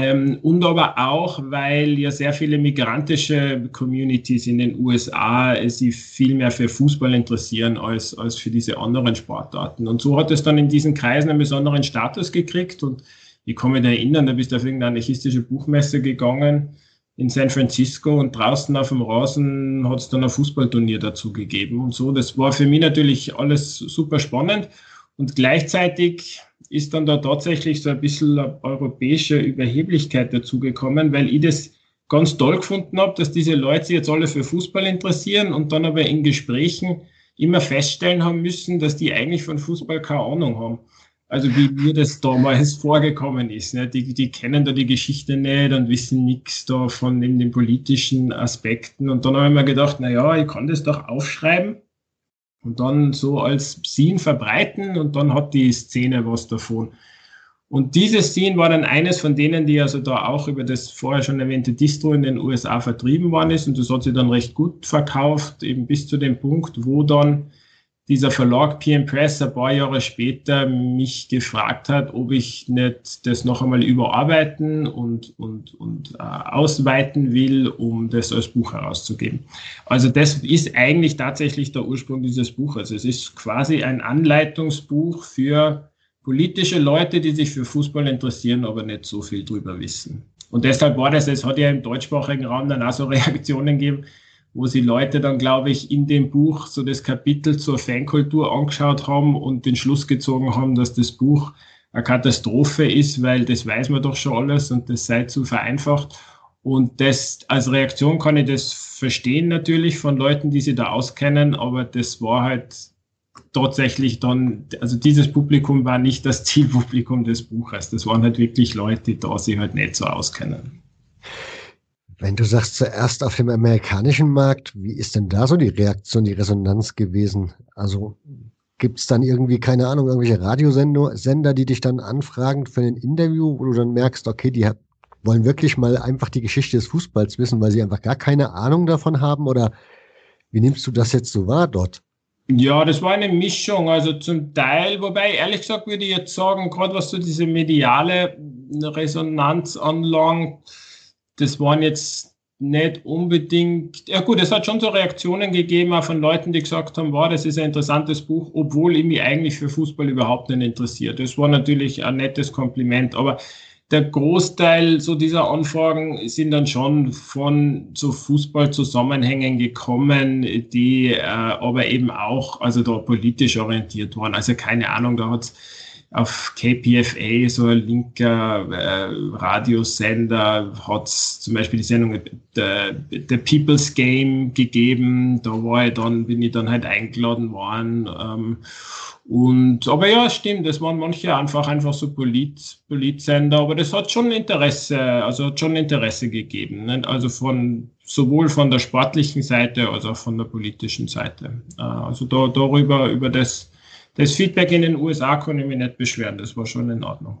Ähm, und aber auch, weil ja sehr viele migrantische Communities in den USA sich viel mehr für Fußball interessieren als, als für diese anderen Sportarten. Und so hat es dann in diesen Kreisen einen besonderen Status gekriegt. Und ich kann mich da erinnern, da bist du auf irgendeine anarchistische Buchmesse gegangen in San Francisco und draußen auf dem Rasen hat es dann ein Fußballturnier dazu gegeben und so. Das war für mich natürlich alles super spannend. Und gleichzeitig ist dann da tatsächlich so ein bisschen europäische Überheblichkeit dazugekommen, weil ich das ganz toll gefunden habe, dass diese Leute sich jetzt alle für Fußball interessieren und dann aber in Gesprächen immer feststellen haben müssen, dass die eigentlich von Fußball keine Ahnung haben. Also wie mir das damals [laughs] vorgekommen ist. Ne? Die, die kennen da die Geschichte nicht und wissen nichts da von den politischen Aspekten. Und dann habe ich mir gedacht, na ja, ich kann das doch aufschreiben und dann so als Scene verbreiten und dann hat die Szene was davon. Und dieses Scene war dann eines von denen, die also da auch über das vorher schon erwähnte Distro in den USA vertrieben worden ist und das hat sie dann recht gut verkauft, eben bis zu dem Punkt, wo dann dieser Verlag PM Press ein paar Jahre später mich gefragt hat, ob ich nicht das noch einmal überarbeiten und, und, und äh, ausweiten will, um das als Buch herauszugeben. Also das ist eigentlich tatsächlich der Ursprung dieses Buches. Es ist quasi ein Anleitungsbuch für politische Leute, die sich für Fußball interessieren, aber nicht so viel drüber wissen. Und deshalb war das, es hat ja im deutschsprachigen Raum dann auch so [laughs] Reaktionen gegeben, wo sie Leute dann, glaube ich, in dem Buch so das Kapitel zur Fankultur angeschaut haben und den Schluss gezogen haben, dass das Buch eine Katastrophe ist, weil das weiß man doch schon alles und das sei zu vereinfacht. Und das als Reaktion kann ich das verstehen natürlich von Leuten, die sich da auskennen, aber das war halt tatsächlich dann, also dieses Publikum war nicht das [laughs] Zielpublikum des Buches. Das waren halt wirklich Leute, die da sich halt nicht so auskennen. Wenn du sagst, zuerst auf dem amerikanischen Markt, wie ist denn da so die Reaktion, die Resonanz gewesen? Also gibt es dann irgendwie, keine Ahnung, irgendwelche Radiosender, die dich dann anfragen für ein Interview, wo du dann merkst, okay, die wollen wirklich mal einfach die Geschichte des Fußballs wissen, weil sie einfach gar keine Ahnung davon haben? Oder wie nimmst du das jetzt so wahr dort? Ja, das war eine Mischung. Also zum Teil, wobei ehrlich gesagt würde ich jetzt sagen, gerade was so diese mediale Resonanz anlangt, das waren jetzt nicht unbedingt, ja gut, es hat schon so Reaktionen gegeben auch von Leuten, die gesagt haben, wow, das ist ein interessantes Buch, obwohl ich mich eigentlich für Fußball überhaupt nicht interessiert. Das war natürlich ein nettes Kompliment, aber der Großteil so dieser Anfragen sind dann schon von so Fußballzusammenhängen gekommen, die äh, aber eben auch also da politisch orientiert waren. Also keine Ahnung, da hat auf KPFA, so ein linker äh, Radiosender, hat zum Beispiel die Sendung The, The, People's Game gegeben. Da war ich dann, bin ich dann halt eingeladen worden. Ähm, und, aber ja, stimmt, das waren manche einfach, einfach so Polit, Politsender, aber das hat schon Interesse, also hat schon Interesse gegeben. Ne? Also von, sowohl von der sportlichen Seite als auch von der politischen Seite. Äh, also da, darüber, über das, das Feedback in den USA konnte ich mich nicht beschweren. Das war schon in Ordnung.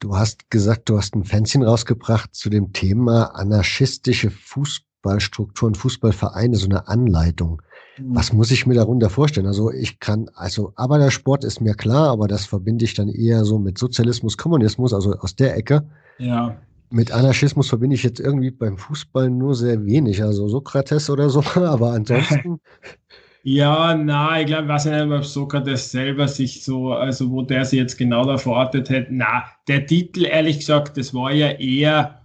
Du hast gesagt, du hast ein Fanzine rausgebracht zu dem Thema anarchistische Fußballstrukturen, Fußballvereine, so eine Anleitung. Mhm. Was muss ich mir darunter vorstellen? Also ich kann, also Arbeitersport ist mir klar, aber das verbinde ich dann eher so mit Sozialismus, Kommunismus, also aus der Ecke. Ja. Mit Anarchismus verbinde ich jetzt irgendwie beim Fußball nur sehr wenig, also Sokrates oder so, [laughs] aber ansonsten [laughs] Ja, na, ich glaube, ich weiß nicht, ob Sokrates selber sich so, also wo der sich jetzt genau da verortet hat. Na, der Titel, ehrlich gesagt, das war ja eher,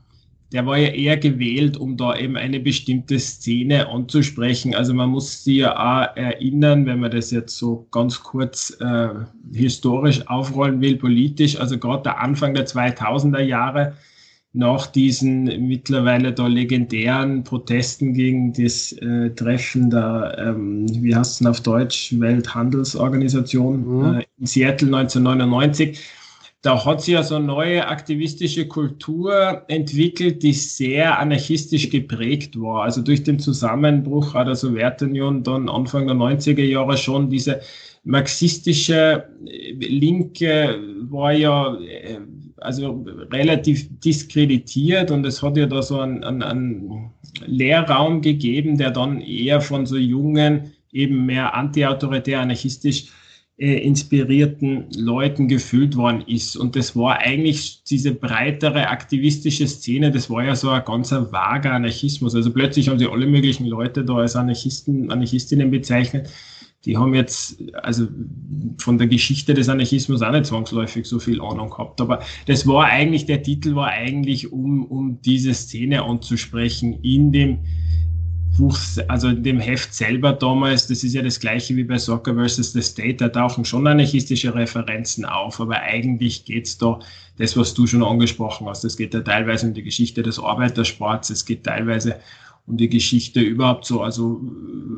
der war ja eher gewählt, um da eben eine bestimmte Szene anzusprechen. Also man muss sich ja auch erinnern, wenn man das jetzt so ganz kurz äh, historisch aufrollen will, politisch, also gerade der Anfang der 2000er Jahre, nach diesen mittlerweile da legendären Protesten gegen das äh, Treffen der, ähm, wie heißt es denn auf Deutsch, Welthandelsorganisation mhm. äh, in Seattle 1999, da hat sich ja so eine neue aktivistische Kultur entwickelt, die sehr anarchistisch geprägt war. Also durch den Zusammenbruch der Sowjetunion dann Anfang der 90er Jahre schon diese marxistische äh, Linke war ja äh, also relativ diskreditiert und es hat ja da so einen, einen, einen Lehrraum gegeben, der dann eher von so jungen, eben mehr antiautoritär, anarchistisch äh, inspirierten Leuten gefüllt worden ist. Und das war eigentlich diese breitere aktivistische Szene, das war ja so ein ganzer vager Anarchismus. Also plötzlich haben sie alle möglichen Leute da als Anarchisten, Anarchistinnen bezeichnet. Die haben jetzt, also von der Geschichte des Anarchismus auch nicht zwangsläufig so viel Ahnung gehabt. Aber das war eigentlich, der Titel war eigentlich, um, um diese Szene anzusprechen in dem Buch, also in dem Heft selber damals, das ist ja das gleiche wie bei Soccer vs. The State, da tauchen schon anarchistische Referenzen auf, aber eigentlich geht's da, das, was du schon angesprochen hast, es geht ja teilweise um die Geschichte des Arbeitersports, es geht teilweise um die Geschichte überhaupt so, also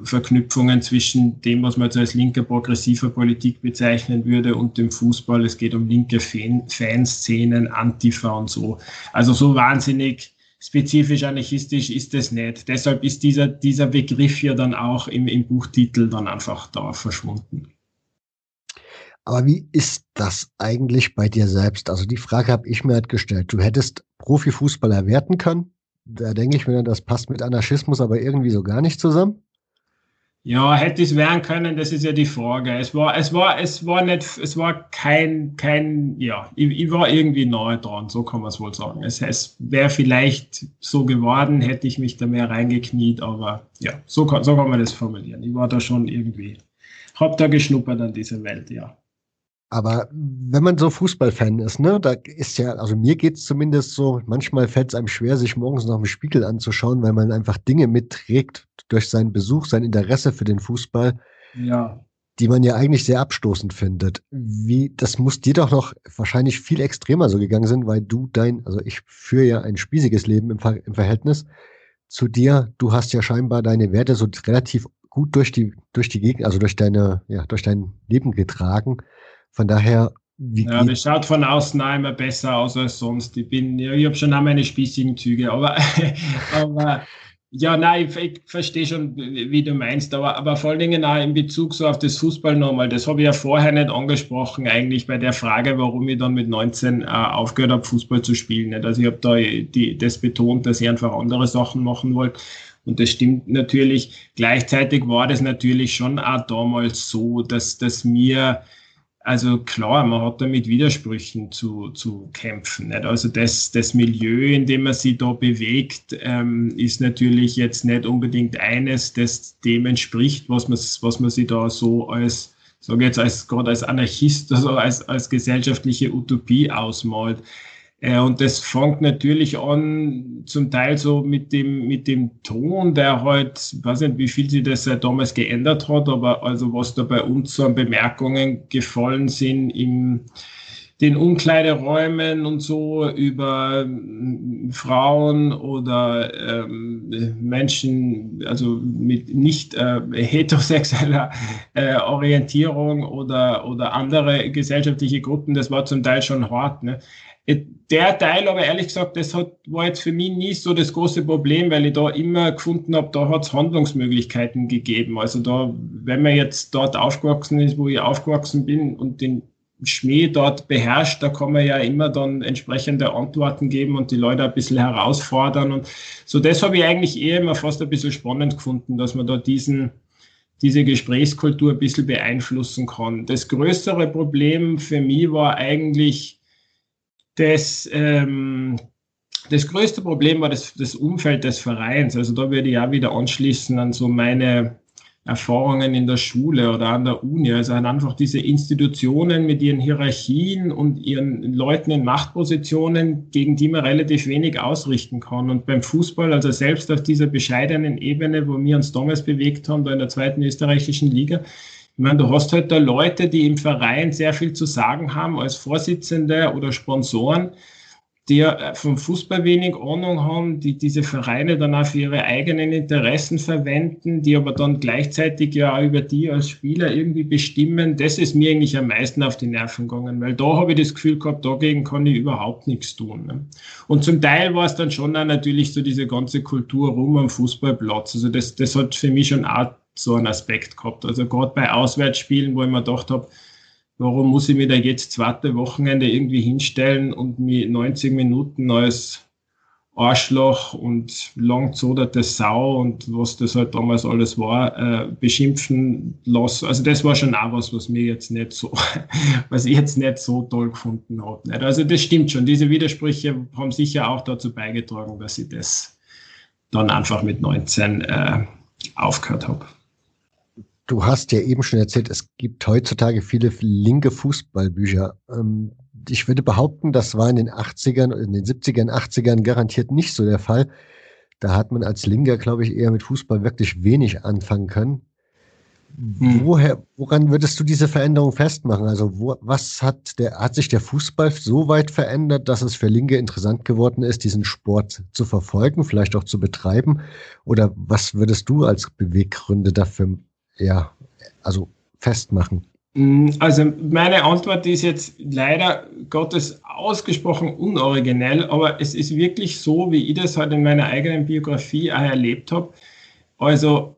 Verknüpfungen zwischen dem, was man jetzt als linke progressiver Politik bezeichnen würde und dem Fußball. Es geht um linke Fan Fanszenen, Antifa und so. Also so wahnsinnig spezifisch anarchistisch ist es nicht. Deshalb ist dieser, dieser Begriff ja dann auch im, im Buchtitel dann einfach da verschwunden. Aber wie ist das eigentlich bei dir selbst? Also die Frage habe ich mir halt gestellt. Du hättest Profifußballer werden können. Da denke ich mir, das passt mit Anarchismus aber irgendwie so gar nicht zusammen. Ja, hätte es werden können, das ist ja die Frage. Es war, es war, es war nicht, es war kein, kein, ja, ich, ich war irgendwie nahe dran, so kann man es wohl sagen. Es, es wäre vielleicht so geworden, hätte ich mich da mehr reingekniet, aber ja, so kann, so kann man das formulieren. Ich war da schon irgendwie, hab da geschnuppert an dieser Welt, ja. Aber wenn man so Fußballfan ist, ne, da ist ja, also mir geht's zumindest so, manchmal fällt es einem schwer, sich morgens noch im Spiegel anzuschauen, weil man einfach Dinge mitträgt durch seinen Besuch, sein Interesse für den Fußball, ja. die man ja eigentlich sehr abstoßend findet. Wie, das muss dir doch noch wahrscheinlich viel extremer so gegangen sein, weil du dein, also ich führe ja ein spießiges Leben im, Ver im Verhältnis zu dir. Du hast ja scheinbar deine Werte so relativ gut durch die, durch die Gegend, also durch deine, ja, durch dein Leben getragen von daher, wie Ja, das schaut von außen auch immer besser aus als sonst. Ich bin, ja, ich habe schon auch meine spießigen Züge, aber, [laughs] aber ja, nein, ich, ich verstehe schon, wie du meinst, aber, aber vor allen Dingen auch in Bezug so auf das Fußball nochmal, das habe ich ja vorher nicht angesprochen, eigentlich bei der Frage, warum ich dann mit 19 äh, aufgehört habe, Fußball zu spielen. Nicht? Also ich habe da die, das betont, dass ich einfach andere Sachen machen wollte. Und das stimmt natürlich. Gleichzeitig war das natürlich schon auch damals so, dass, dass mir also klar, man hat da mit Widersprüchen zu, zu kämpfen. Nicht? Also das, das Milieu, in dem man sich da bewegt, ähm, ist natürlich jetzt nicht unbedingt eines, das dem entspricht, was man, was man sich da so als, sage jetzt als gerade als Anarchist, also als, als gesellschaftliche Utopie ausmalt. Äh, und das fängt natürlich an, zum Teil so mit dem, mit dem Ton, der halt, weiß nicht, wie viel sich das damals geändert hat, aber also was da bei uns so an Bemerkungen gefallen sind im, den Umkleideräumen und so über ähm, Frauen oder ähm, Menschen, also mit nicht äh, heterosexueller äh, Orientierung oder, oder andere gesellschaftliche Gruppen, das war zum Teil schon hart. Ne? Der Teil, aber ehrlich gesagt, das hat, war jetzt für mich nie so das große Problem, weil ich da immer gefunden habe, da hat es Handlungsmöglichkeiten gegeben. Also da, wenn man jetzt dort aufgewachsen ist, wo ich aufgewachsen bin und den Schmäh dort beherrscht, da kann man ja immer dann entsprechende Antworten geben und die Leute ein bisschen herausfordern. Und so das habe ich eigentlich eher immer fast ein bisschen spannend gefunden, dass man da diesen, diese Gesprächskultur ein bisschen beeinflussen kann. Das größere Problem für mich war eigentlich, das, ähm, das größte Problem war das, das Umfeld des Vereins. Also da würde ich auch wieder anschließen an so meine Erfahrungen in der Schule oder an der Uni. Also einfach diese Institutionen mit ihren Hierarchien und ihren Leuten in Machtpositionen, gegen die man relativ wenig ausrichten kann. Und beim Fußball, also selbst auf dieser bescheidenen Ebene, wo wir uns damals bewegt haben, da in der zweiten österreichischen Liga, ich meine, du hast halt da Leute, die im Verein sehr viel zu sagen haben als Vorsitzende oder Sponsoren. die äh, vom Fußball wenig Ahnung haben, die diese Vereine dann auch für ihre eigenen Interessen verwenden, die aber dann gleichzeitig ja auch über die als Spieler irgendwie bestimmen, das ist mir eigentlich am meisten auf die Nerven gegangen, weil da habe ich das Gefühl gehabt, dagegen kann ich überhaupt nichts tun. Ne? Und zum Teil war es dann schon auch natürlich so diese ganze Kultur rum am Fußballplatz. Also das, das hat für mich schon auch so einen Aspekt gehabt. Also gerade bei Auswärtsspielen, wo ich mir gedacht habe, warum muss ich mir da jetzt zweite Wochenende irgendwie hinstellen und mir 90 Minuten als Arschloch und langzoderte Sau und was das halt damals alles war, äh, beschimpfen lassen. Also das war schon auch was, was mir jetzt nicht so, [laughs] was ich jetzt nicht so toll gefunden habe. Also das stimmt schon. Diese Widersprüche haben sicher auch dazu beigetragen, dass ich das dann einfach mit 19 äh, aufgehört habe. Du hast ja eben schon erzählt, es gibt heutzutage viele linke Fußballbücher. Ähm, ich würde behaupten, das war in den 80ern, in den 70ern, 80ern garantiert nicht so der Fall. Da hat man als Linker, glaube ich, eher mit Fußball wirklich wenig anfangen können. Hm. Woher, woran würdest du diese Veränderung festmachen? Also, wo, was hat der, hat sich der Fußball so weit verändert, dass es für Linke interessant geworden ist, diesen Sport zu verfolgen, vielleicht auch zu betreiben? Oder was würdest du als Beweggründe dafür ja, also festmachen? Mm, also meine Antwort ist jetzt leider Gottes ausgesprochen unoriginell, aber es ist wirklich so, wie ich das halt in meiner eigenen Biografie auch erlebt habe. Also,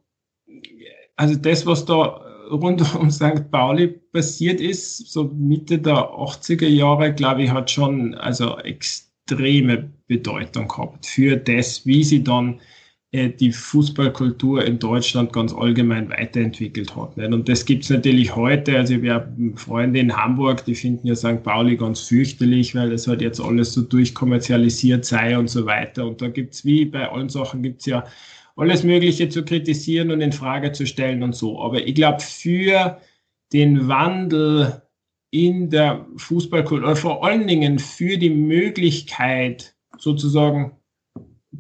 also das, was da rund um St. Pauli passiert ist, so Mitte der 80er Jahre, glaube ich, hat schon also extreme Bedeutung gehabt für das, wie sie dann die Fußballkultur in Deutschland ganz allgemein weiterentwickelt hat. Und das gibt es natürlich heute. Also ich habe Freunde in Hamburg, die finden ja St. Pauli ganz fürchterlich, weil das halt jetzt alles so durchkommerzialisiert sei und so weiter. Und da gibt es wie bei allen Sachen gibt es ja alles Mögliche zu kritisieren und in Frage zu stellen und so. Aber ich glaube, für den Wandel in der Fußballkultur, vor allen Dingen für die Möglichkeit, sozusagen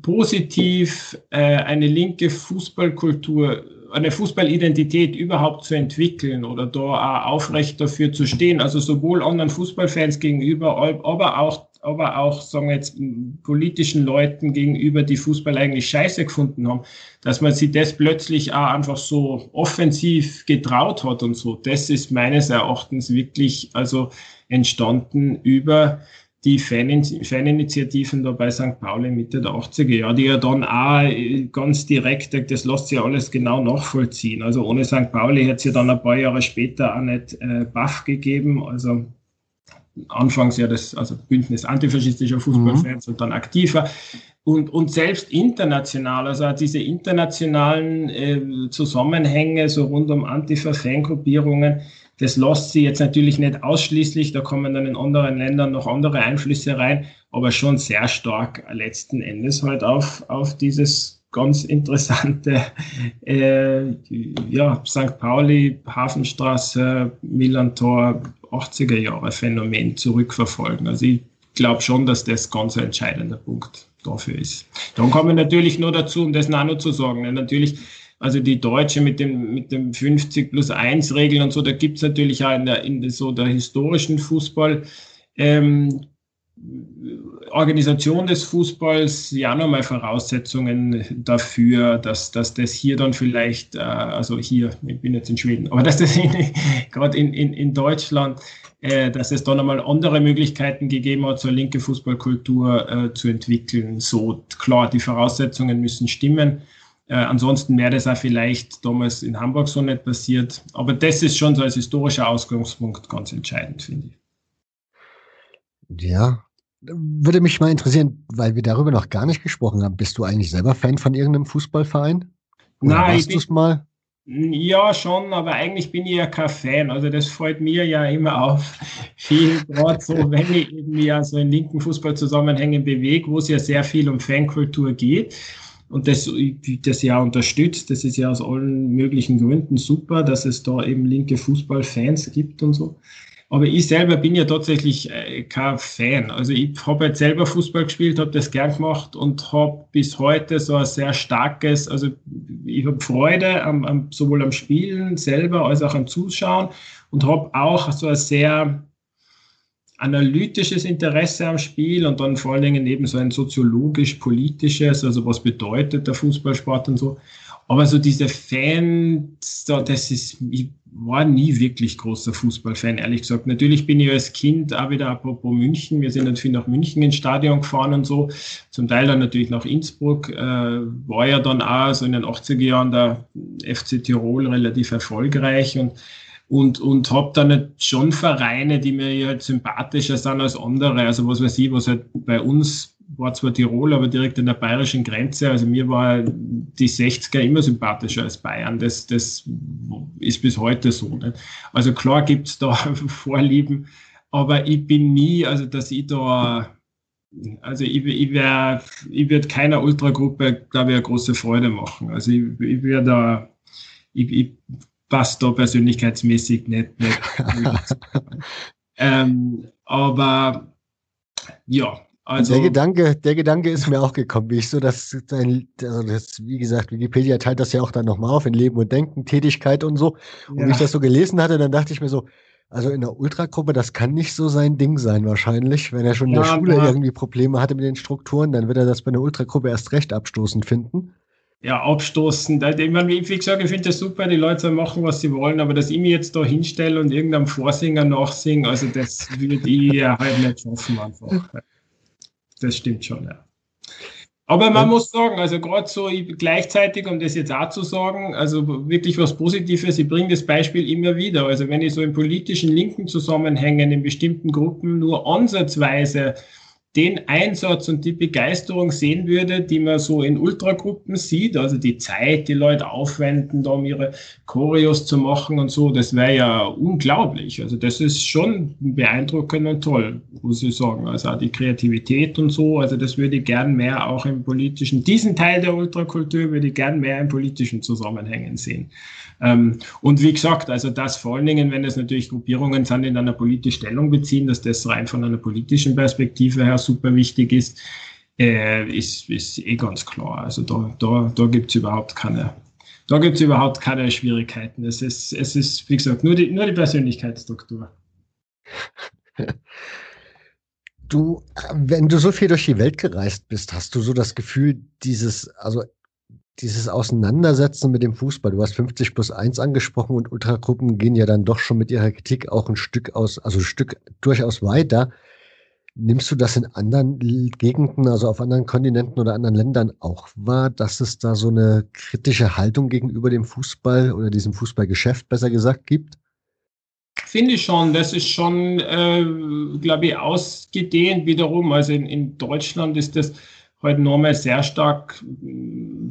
positiv äh, eine linke Fußballkultur, eine Fußballidentität überhaupt zu entwickeln oder da auch aufrecht dafür zu stehen, also sowohl anderen Fußballfans gegenüber, aber auch, aber auch, sagen wir jetzt, politischen Leuten gegenüber, die Fußball eigentlich scheiße gefunden haben, dass man sich das plötzlich auch einfach so offensiv getraut hat und so. Das ist meines Erachtens wirklich also entstanden über die Faninitiativen da bei St. Pauli Mitte der 80er Jahre, die ja dann auch äh, ganz direkt, das lässt sich alles genau nachvollziehen. Also ohne St. Pauli hätte es ja dann ein paar Jahre später auch nicht äh, BAF gegeben. Also anfangs ja das also Bündnis antifaschistischer Fußballfans mhm. und dann aktiver. Und, und selbst international, also diese internationalen äh, Zusammenhänge so rund um Antifa-Fangruppierungen, das lässt sich jetzt natürlich nicht ausschließlich, da kommen dann in anderen Ländern noch andere Einflüsse rein, aber schon sehr stark letzten Endes halt auf, auf dieses ganz interessante [laughs] äh, ja, St. Pauli, Hafenstraße, Milan-Tor, 80er Jahre Phänomen zurückverfolgen. Also ich glaube schon, dass das ganz ein entscheidender Punkt dafür ist. Dann kommen natürlich nur dazu, um das noch zu sagen, natürlich also die Deutsche mit dem, mit dem 50 plus 1 Regeln und so, da gibt es natürlich auch in der, in so der historischen Fußball, ähm, Organisation des Fußballs ja nochmal Voraussetzungen dafür, dass, dass das hier dann vielleicht, äh, also hier, ich bin jetzt in Schweden, aber dass das [laughs] gerade in, in, in Deutschland, äh, dass es da nochmal andere Möglichkeiten gegeben hat, so eine linke Fußballkultur äh, zu entwickeln. So klar, die Voraussetzungen müssen stimmen. Äh, ansonsten wäre das auch vielleicht damals in Hamburg so nicht passiert. Aber das ist schon so als historischer Ausgangspunkt ganz entscheidend, finde ich. Ja, würde mich mal interessieren, weil wir darüber noch gar nicht gesprochen haben. Bist du eigentlich selber Fan von irgendeinem Fußballverein? Oder Nein, warst du es mal? Ja, schon, aber eigentlich bin ich ja kein Fan. Also das fällt mir ja immer auf. Viel gerade so, [laughs] wenn ich mich ja so in linken Fußballzusammenhängen bewege, wo es ja sehr viel um Fankultur geht und das, das ja unterstützt. Das ist ja aus allen möglichen Gründen super, dass es da eben linke Fußballfans gibt und so. Aber ich selber bin ja tatsächlich äh, kein Fan. Also ich habe jetzt selber Fußball gespielt, habe das gern gemacht und habe bis heute so ein sehr starkes, also ich habe Freude am, am, sowohl am Spielen selber als auch am Zuschauen und habe auch so ein sehr analytisches Interesse am Spiel und dann vor allen Dingen eben so ein soziologisch-politisches, also was bedeutet der Fußballsport und so. Aber so diese Fans, das ist, ich war nie wirklich großer Fußballfan, ehrlich gesagt. Natürlich bin ich als Kind auch wieder apropos München. Wir sind natürlich nach München ins Stadion gefahren und so. Zum Teil dann natürlich nach Innsbruck. Äh, war ja dann auch so in den 80er Jahren der FC Tirol relativ erfolgreich und und, und habe dann schon Vereine, die mir halt sympathischer sind als andere. Also was weiß ich, was halt bei uns war zwar Tirol, aber direkt an der bayerischen Grenze. Also mir war die 60er immer sympathischer als Bayern. Das, das ist bis heute so. Nicht? Also klar gibt's da [laughs] Vorlieben, aber ich bin nie, also dass ich da, also ich, ich, wär, ich würde keiner Ultragruppe, glaube ich, eine große Freude machen. Also ich, ich würde da, ich, ich passt da persönlichkeitsmäßig nicht. nicht [laughs] ähm, aber ja, also, der Gedanke, der Gedanke ist mir auch gekommen, wie ich so das, also das, wie gesagt, Wikipedia teilt das ja auch dann nochmal auf in Leben und Denken, Tätigkeit und so. Und ja. wie ich das so gelesen hatte, dann dachte ich mir so, also in der Ultragruppe, das kann nicht so sein Ding sein wahrscheinlich. Wenn er schon in der Schule ja. irgendwie Probleme hatte mit den Strukturen, dann wird er das bei einer Ultragruppe erst recht abstoßend finden. Ja, abstoßend. Ich meine, wie gesagt, ich finde das super, die Leute sollen machen, was sie wollen, aber dass ich mich jetzt da hinstelle und irgendeinem Vorsinger nachsinge, also das würde ich [laughs] halt nicht schaffen einfach das stimmt schon, ja. Aber man muss sagen, also gerade so gleichzeitig, um das jetzt auch zu sagen, also wirklich was Positives, ich bringe das Beispiel immer wieder. Also wenn ich so in politischen linken Zusammenhängen in bestimmten Gruppen nur ansatzweise den Einsatz und die Begeisterung sehen würde, die man so in Ultragruppen sieht, also die Zeit, die Leute aufwenden, da um ihre Choreos zu machen und so, das wäre ja unglaublich. Also das ist schon beeindruckend und toll, muss ich sagen. Also auch die Kreativität und so, also das würde ich gern mehr auch im politischen, diesen Teil der Ultrakultur würde ich gern mehr in politischen Zusammenhängen sehen. Ähm, und wie gesagt, also das vor allen Dingen, wenn es natürlich Gruppierungen sind, in einer politischen Stellung beziehen, dass das rein von einer politischen Perspektive her super wichtig ist, äh, ist, ist eh ganz klar. Also da, da, da gibt es überhaupt keine, da gibt es überhaupt keine Schwierigkeiten. Es ist, es ist, wie gesagt, nur die, nur die Persönlichkeitsstruktur. [laughs] Du, wenn du so viel durch die Welt gereist bist, hast du so das Gefühl, dieses, also dieses Auseinandersetzen mit dem Fußball, du hast 50 plus 1 angesprochen und Ultragruppen gehen ja dann doch schon mit ihrer Kritik auch ein Stück aus, also ein Stück durchaus weiter. Nimmst du das in anderen Gegenden, also auf anderen Kontinenten oder anderen Ländern auch wahr, dass es da so eine kritische Haltung gegenüber dem Fußball oder diesem Fußballgeschäft besser gesagt gibt? Finde ich schon, das ist schon, äh, glaube ich, ausgedehnt wiederum. Also in, in Deutschland ist das heute nochmal sehr stark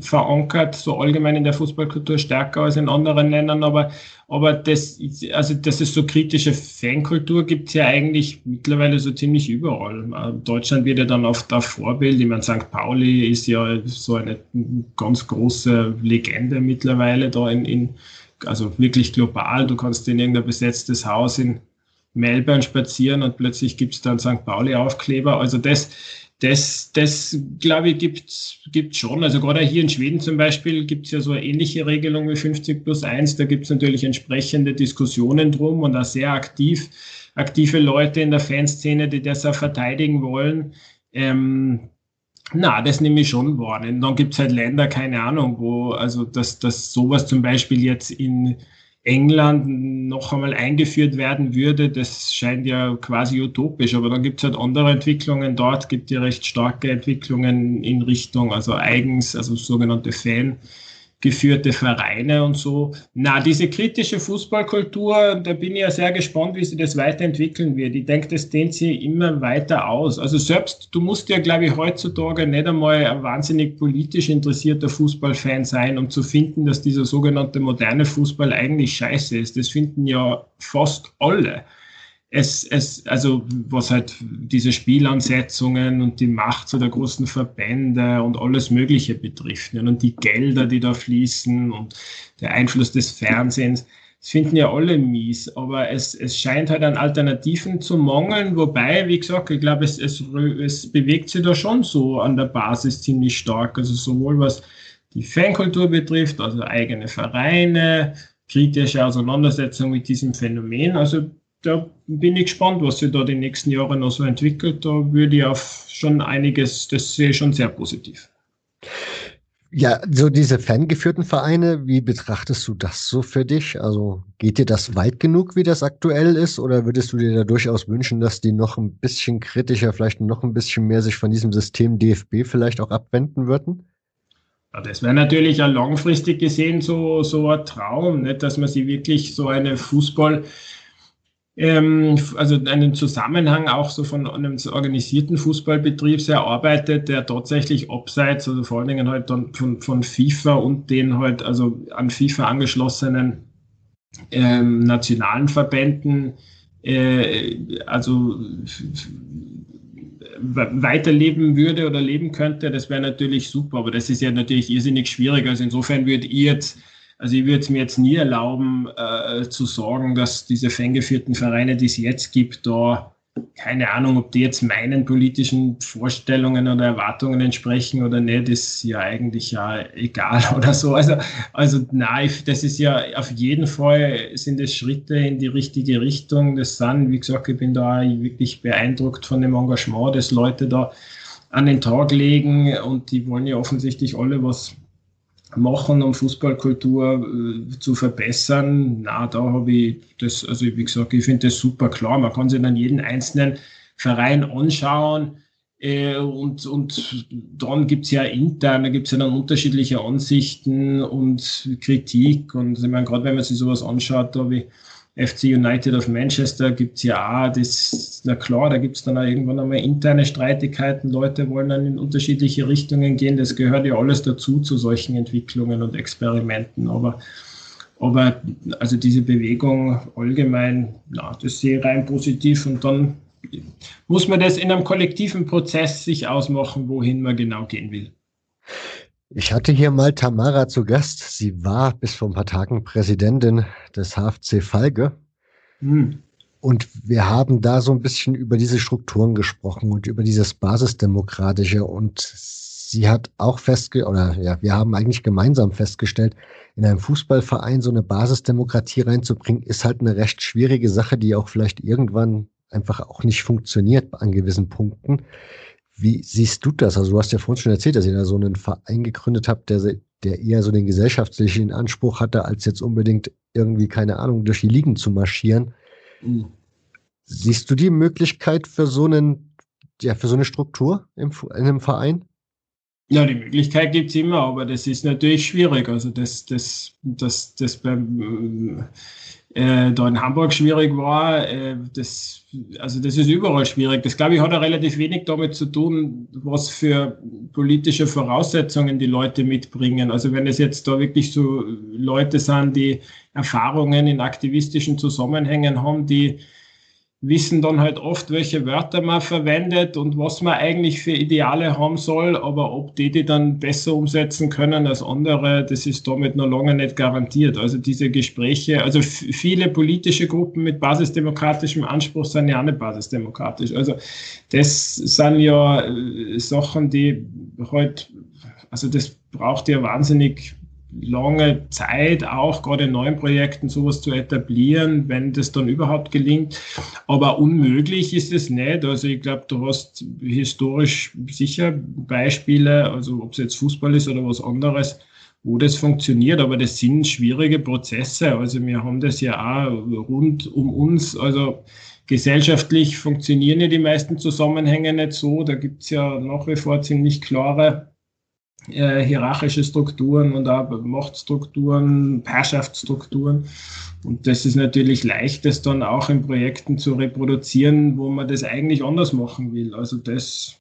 verankert, so allgemein in der Fußballkultur stärker als in anderen Ländern, aber, aber das, also dass es so kritische Fankultur gibt es ja eigentlich mittlerweile so ziemlich überall. Äh, Deutschland wird ja dann oft das Vorbild, ich meine, St. Pauli ist ja so eine ganz große Legende mittlerweile da in, in also wirklich global. Du kannst in irgendein besetztes Haus in Melbourne spazieren und plötzlich gibt es dann St. Pauli-Aufkleber. Also das, das, das glaube ich, gibt es schon. Also gerade hier in Schweden zum Beispiel gibt es ja so eine ähnliche Regelung wie 50 plus 1. Da gibt es natürlich entsprechende Diskussionen drum und auch sehr aktiv, aktive Leute in der Fanszene, die das auch verteidigen wollen. Ähm, na, das nehme ich schon wahr. Und dann gibt es halt Länder, keine Ahnung, wo, also dass, dass sowas zum Beispiel jetzt in England noch einmal eingeführt werden würde, das scheint ja quasi utopisch. Aber dann gibt es halt andere Entwicklungen. Dort gibt ja recht starke Entwicklungen in Richtung, also eigens, also sogenannte Fan geführte Vereine und so. Na, diese kritische Fußballkultur, da bin ich ja sehr gespannt, wie sie das weiterentwickeln wird. Ich denke, das dehnt sich immer weiter aus. Also selbst, du musst ja, glaube ich, heutzutage nicht einmal ein wahnsinnig politisch interessierter Fußballfan sein, um zu finden, dass dieser sogenannte moderne Fußball eigentlich scheiße ist. Das finden ja fast alle es, es, also was halt diese Spielansetzungen und die Macht so der großen Verbände und alles Mögliche betrifft ja, und die Gelder, die da fließen und der Einfluss des Fernsehens, das finden ja alle mies, aber es, es scheint halt an Alternativen zu mangeln, wobei, wie gesagt, ich glaube, es, es, es bewegt sich da schon so an der Basis ziemlich stark, also sowohl was die Fankultur betrifft, also eigene Vereine, kritische Auseinandersetzung mit diesem Phänomen, also da bin ich gespannt, was sich da die nächsten Jahre noch so entwickelt. Da würde ich auf schon einiges, das sehe ich schon sehr positiv. Ja, so diese fangeführten Vereine, wie betrachtest du das so für dich? Also geht dir das weit genug, wie das aktuell ist? Oder würdest du dir da durchaus wünschen, dass die noch ein bisschen kritischer, vielleicht noch ein bisschen mehr sich von diesem System DFB vielleicht auch abwenden würden? Ja, das wäre natürlich auch langfristig gesehen so, so ein Traum, nicht? dass man sich wirklich so eine Fußball- ähm, also einen Zusammenhang auch so von einem organisierten Fußballbetrieb erarbeitet, der tatsächlich abseits, also vor allen Dingen halt dann von, von FIFA und den halt also an FIFA angeschlossenen ähm, nationalen Verbänden, äh, also weiterleben würde oder leben könnte, das wäre natürlich super, aber das ist ja natürlich irrsinnig schwierig. Also insofern würde ich jetzt also ich würde es mir jetzt nie erlauben, äh, zu sagen, dass diese fangeführten Vereine, die es jetzt gibt, da keine Ahnung, ob die jetzt meinen politischen Vorstellungen oder Erwartungen entsprechen oder nicht, ist ja eigentlich ja egal [laughs] oder so. Also, also nein, das ist ja auf jeden Fall sind es Schritte in die richtige Richtung. Das sind, wie gesagt, ich bin da wirklich beeindruckt von dem Engagement, das Leute da an den Tag legen und die wollen ja offensichtlich alle was machen, um Fußballkultur äh, zu verbessern. Na, da habe ich das, also wie gesagt, ich finde das super klar. Man kann sich dann jeden einzelnen Verein anschauen. Äh, und, und dann gibt es ja intern, da gibt es ja dann unterschiedliche Ansichten und Kritik. Und ich meine, gerade wenn man sich sowas anschaut, da wie FC United of Manchester gibt es ja auch, das, na klar, da gibt es dann auch irgendwann einmal interne Streitigkeiten, Leute wollen dann in unterschiedliche Richtungen gehen, das gehört ja alles dazu zu solchen Entwicklungen und Experimenten, aber, aber also diese Bewegung allgemein, na, das sehe ich rein positiv. Und dann muss man das in einem kollektiven Prozess sich ausmachen, wohin man genau gehen will. Ich hatte hier mal Tamara zu Gast. Sie war bis vor ein paar Tagen Präsidentin des HFC Falke. Hm. Und wir haben da so ein bisschen über diese Strukturen gesprochen und über dieses Basisdemokratische. Und sie hat auch festgestellt, oder ja, wir haben eigentlich gemeinsam festgestellt, in einem Fußballverein so eine Basisdemokratie reinzubringen, ist halt eine recht schwierige Sache, die auch vielleicht irgendwann einfach auch nicht funktioniert an gewissen Punkten. Wie siehst du das? Also du hast ja vorhin schon erzählt, dass ihr da so einen Verein gegründet habt, der, der eher so den gesellschaftlichen Anspruch hatte, als jetzt unbedingt irgendwie, keine Ahnung, durch die Ligen zu marschieren. Mhm. Siehst du die Möglichkeit für so einen, ja, für so eine Struktur im, in einem Verein? Ja, die Möglichkeit gibt es immer, aber das ist natürlich schwierig. Also das, das, das, das beim äh, da in Hamburg schwierig war, äh, das, also das ist überall schwierig. Das glaube ich hat auch relativ wenig damit zu tun, was für politische Voraussetzungen die Leute mitbringen. Also wenn es jetzt da wirklich so Leute sind, die Erfahrungen in aktivistischen Zusammenhängen haben, die wissen dann halt oft, welche Wörter man verwendet und was man eigentlich für Ideale haben soll, aber ob die die dann besser umsetzen können als andere, das ist damit noch lange nicht garantiert. Also diese Gespräche, also viele politische Gruppen mit basisdemokratischem Anspruch sind ja auch nicht basisdemokratisch. Also das sind ja äh, Sachen, die halt, also das braucht ja wahnsinnig lange Zeit, auch gerade in neuen Projekten sowas zu etablieren, wenn das dann überhaupt gelingt. Aber unmöglich ist es nicht. Also ich glaube, du hast historisch sicher Beispiele, also ob es jetzt Fußball ist oder was anderes, wo das funktioniert, aber das sind schwierige Prozesse. Also wir haben das ja auch rund um uns. Also gesellschaftlich funktionieren ja die meisten Zusammenhänge nicht so. Da gibt es ja nach wie vor ziemlich klare äh, hierarchische Strukturen und auch Machtstrukturen, Herrschaftsstrukturen. Und das ist natürlich leicht, das dann auch in Projekten zu reproduzieren, wo man das eigentlich anders machen will. Also das,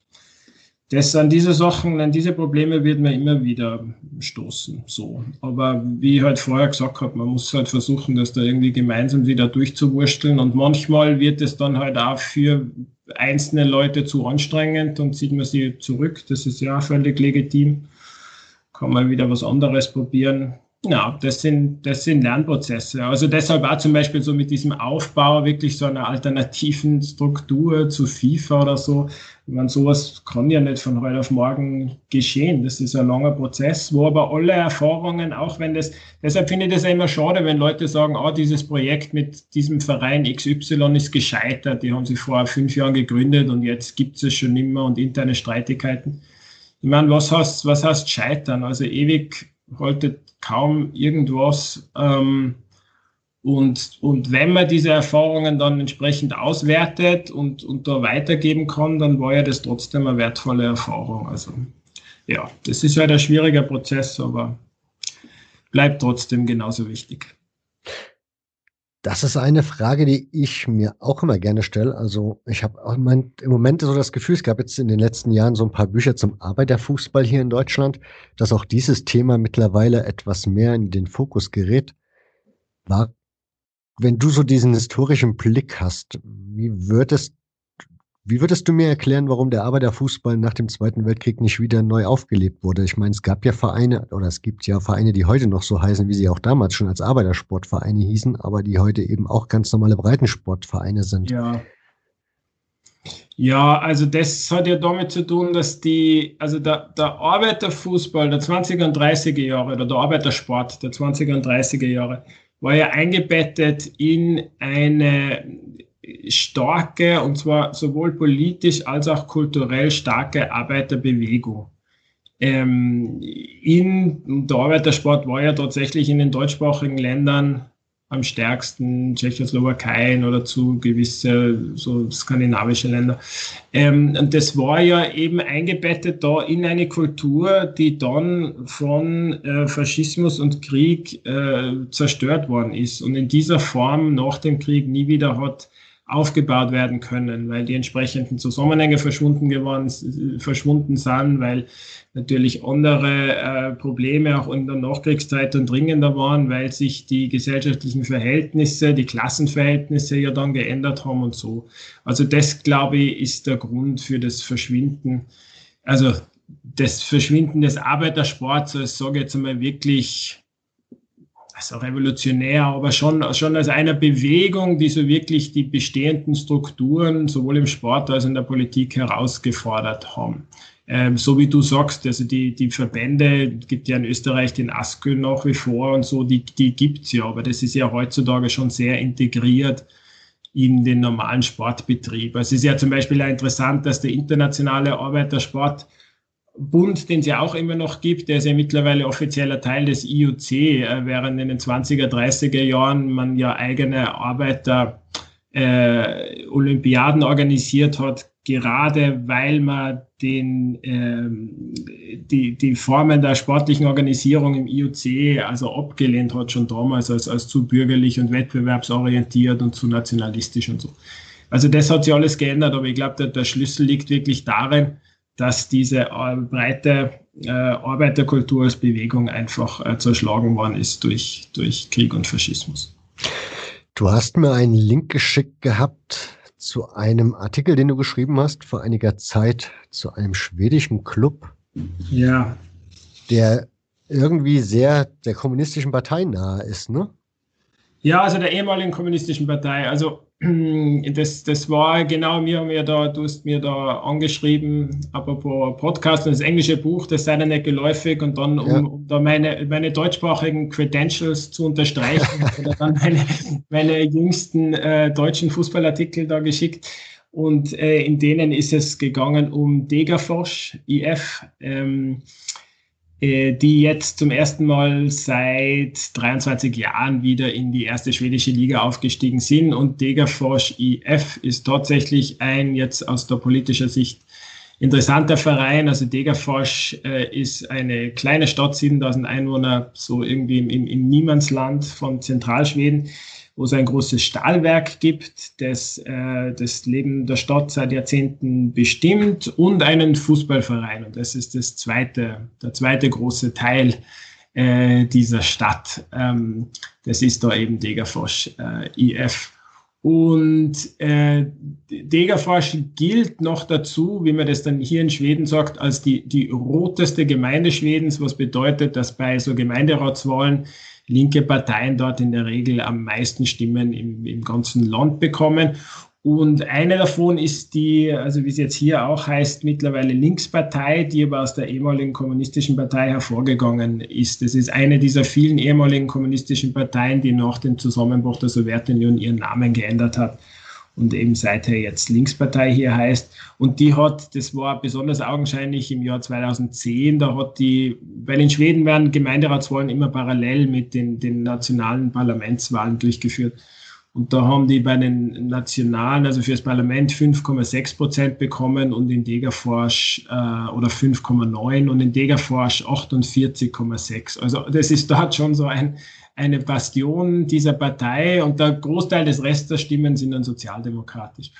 das an diese Sachen, an diese Probleme wird man immer wieder stoßen. So. Aber wie ich halt vorher gesagt habe, man muss halt versuchen, das da irgendwie gemeinsam wieder durchzuwursteln. Und manchmal wird es dann halt auch für einzelne Leute zu anstrengend und zieht man sie zurück. Das ist ja völlig legitim kann man wieder was anderes probieren. Ja, das sind, das sind Lernprozesse. Also deshalb auch zum Beispiel so mit diesem Aufbau wirklich so einer alternativen Struktur zu FIFA oder so. Man sowas kann ja nicht von heute auf morgen geschehen. Das ist ein langer Prozess, wo aber alle Erfahrungen, auch wenn das, deshalb finde ich das immer schade, wenn Leute sagen, ah, dieses Projekt mit diesem Verein XY ist gescheitert. Die haben sich vor fünf Jahren gegründet und jetzt gibt es schon immer und interne Streitigkeiten. Ich meine, was heißt, was heißt scheitern? Also ewig haltet kaum irgendwas. Ähm, und, und wenn man diese Erfahrungen dann entsprechend auswertet und, und da weitergeben kann, dann war ja das trotzdem eine wertvolle Erfahrung. Also ja, das ist halt ein schwieriger Prozess, aber bleibt trotzdem genauso wichtig. Das ist eine Frage, die ich mir auch immer gerne stelle. Also ich habe im Moment so das Gefühl, es gab jetzt in den letzten Jahren so ein paar Bücher zum Arbeiterfußball hier in Deutschland, dass auch dieses Thema mittlerweile etwas mehr in den Fokus gerät. War, wenn du so diesen historischen Blick hast, wie würdest wie würdest du mir erklären, warum der Arbeiterfußball nach dem Zweiten Weltkrieg nicht wieder neu aufgelebt wurde? Ich meine, es gab ja Vereine oder es gibt ja Vereine, die heute noch so heißen, wie sie auch damals schon als Arbeitersportvereine hießen, aber die heute eben auch ganz normale Breitensportvereine sind. Ja. Ja, also das hat ja damit zu tun, dass die, also der, der Arbeiterfußball der 20er und 30er Jahre oder der Arbeitersport der 20er und 30er Jahre war ja eingebettet in eine starke, und zwar sowohl politisch als auch kulturell starke Arbeiterbewegung. Ähm, in, der Arbeitersport war ja tatsächlich in den deutschsprachigen Ländern am stärksten, Tschechoslowakei oder zu gewisse so skandinavische Länder. Ähm, und das war ja eben eingebettet da in eine Kultur, die dann von äh, Faschismus und Krieg äh, zerstört worden ist und in dieser Form nach dem Krieg nie wieder hat aufgebaut werden können, weil die entsprechenden Zusammenhänge verschwunden geworden, verschwunden sind, weil natürlich andere äh, Probleme auch in der Nachkriegszeit dann dringender waren, weil sich die gesellschaftlichen Verhältnisse, die Klassenverhältnisse ja dann geändert haben und so. Also das, glaube ich, ist der Grund für das Verschwinden, also das Verschwinden des Arbeitersports, als sage ich jetzt einmal wirklich also revolutionär, aber schon, schon als einer Bewegung, die so wirklich die bestehenden Strukturen sowohl im Sport als auch in der Politik herausgefordert haben. Ähm, so wie du sagst, also die, die Verbände, gibt ja in Österreich den ASKÖ nach wie vor und so, die, die gibt's ja, aber das ist ja heutzutage schon sehr integriert in den normalen Sportbetrieb. Also es ist ja zum Beispiel auch interessant, dass der internationale Arbeitersport Bund, den es ja auch immer noch gibt, der ist ja mittlerweile offizieller Teil des IOC, äh, während in den 20er, 30er Jahren man ja eigene Arbeiter äh, Olympiaden organisiert hat, gerade weil man den, ähm, die, die Formen der sportlichen Organisierung im IOC also abgelehnt hat, schon damals als, als zu bürgerlich und wettbewerbsorientiert und zu nationalistisch und so. Also das hat sich alles geändert, aber ich glaube, der, der Schlüssel liegt wirklich darin, dass diese äh, breite äh, Arbeiterkultur als Bewegung einfach äh, zerschlagen worden ist durch, durch Krieg und Faschismus. Du hast mir einen Link geschickt gehabt zu einem Artikel, den du geschrieben hast vor einiger Zeit zu einem schwedischen Club. Ja. Der irgendwie sehr der kommunistischen Partei nahe ist, ne? Ja, also der ehemaligen kommunistischen Partei. Also [clears throat] das, das war genau, mir mir da, du hast mir da angeschrieben, apropos Podcast und das englische Buch, das sei dann nicht geläufig und dann, um, ja. um da meine, meine deutschsprachigen Credentials zu unterstreichen, [laughs] oder dann meine, meine jüngsten äh, deutschen Fußballartikel da geschickt. Und äh, in denen ist es gegangen um Degerforsch, IF. Ähm, äh, die jetzt zum ersten Mal seit 23 Jahren wieder in die erste schwedische Liga aufgestiegen sind. Und Degerfors IF ist tatsächlich ein jetzt aus der politischer Sicht interessanter Verein. Also Degerfors äh, ist eine kleine Stadt, 7000 Einwohner, so irgendwie im, im Niemandsland von Zentralschweden wo es ein großes Stahlwerk gibt, das äh, das Leben der Stadt seit Jahrzehnten bestimmt und einen Fußballverein. Und das ist das zweite, der zweite große Teil äh, dieser Stadt. Ähm, das ist da eben Degerfors äh, IF. Und äh, Degerfors gilt noch dazu, wie man das dann hier in Schweden sagt, als die, die roteste Gemeinde Schwedens, was bedeutet, dass bei so Gemeinderatswahlen linke Parteien dort in der Regel am meisten Stimmen im, im ganzen Land bekommen. Und eine davon ist die, also wie es jetzt hier auch heißt, mittlerweile Linkspartei, die aber aus der ehemaligen kommunistischen Partei hervorgegangen ist. Das ist eine dieser vielen ehemaligen kommunistischen Parteien, die nach dem Zusammenbruch der Sowjetunion ihren Namen geändert hat und eben seither jetzt Linkspartei hier heißt. Und die hat, das war besonders augenscheinlich im Jahr 2010, da hat die, weil in Schweden werden Gemeinderatswahlen immer parallel mit den, den nationalen Parlamentswahlen durchgeführt. Und da haben die bei den Nationalen, also fürs Parlament 5,6 Prozent bekommen und in Degerforsch äh, oder 5,9 und in Degerforsch 48,6. Also das ist dort schon so ein, eine Bastion dieser Partei und der Großteil des Restes der Stimmen sind dann sozialdemokratisch.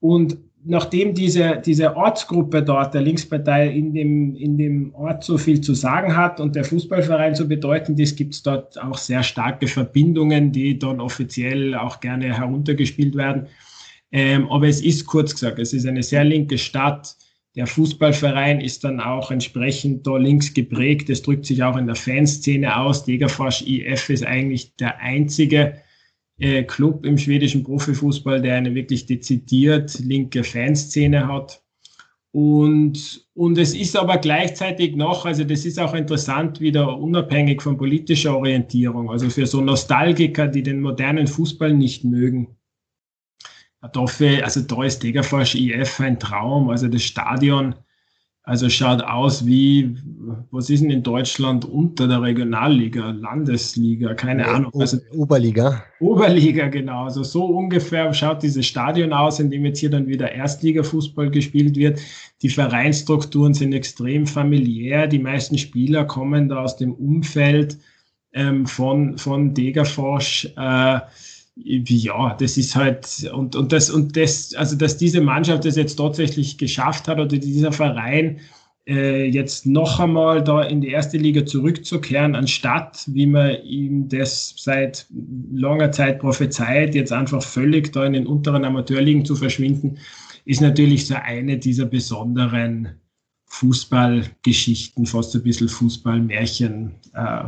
Und nachdem diese, diese Ortsgruppe dort, der Linkspartei, in dem, in dem Ort so viel zu sagen hat und der Fußballverein so bedeutend ist, gibt es dort auch sehr starke Verbindungen, die dann offiziell auch gerne heruntergespielt werden. Ähm, aber es ist kurz gesagt, es ist eine sehr linke Stadt. Der Fußballverein ist dann auch entsprechend da links geprägt. Das drückt sich auch in der Fanszene aus. Degerfors IF ist eigentlich der einzige äh, Club im schwedischen Profifußball, der eine wirklich dezidiert linke Fanszene hat. Und, und es ist aber gleichzeitig noch, also das ist auch interessant, wieder unabhängig von politischer Orientierung, also für so Nostalgiker, die den modernen Fußball nicht mögen. Dafür, also da ist Degerfors IF ein Traum, also das Stadion also schaut aus wie, was ist denn in Deutschland unter der Regionalliga, Landesliga, keine Ahnung. Also, Oberliga. Oberliga, genau. Also so ungefähr schaut dieses Stadion aus, in dem jetzt hier dann wieder Erstliga-Fußball gespielt wird. Die Vereinsstrukturen sind extrem familiär. Die meisten Spieler kommen da aus dem Umfeld ähm, von, von Degerforsch. Äh, ja, das ist halt, und, und das, und das, also dass diese Mannschaft das jetzt tatsächlich geschafft hat oder dieser Verein äh, jetzt noch einmal da in die erste Liga zurückzukehren, anstatt, wie man ihm das seit langer Zeit prophezeit, jetzt einfach völlig da in den unteren Amateurligen zu verschwinden, ist natürlich so eine dieser besonderen Fußballgeschichten, fast ein bisschen Fußballmärchen, äh,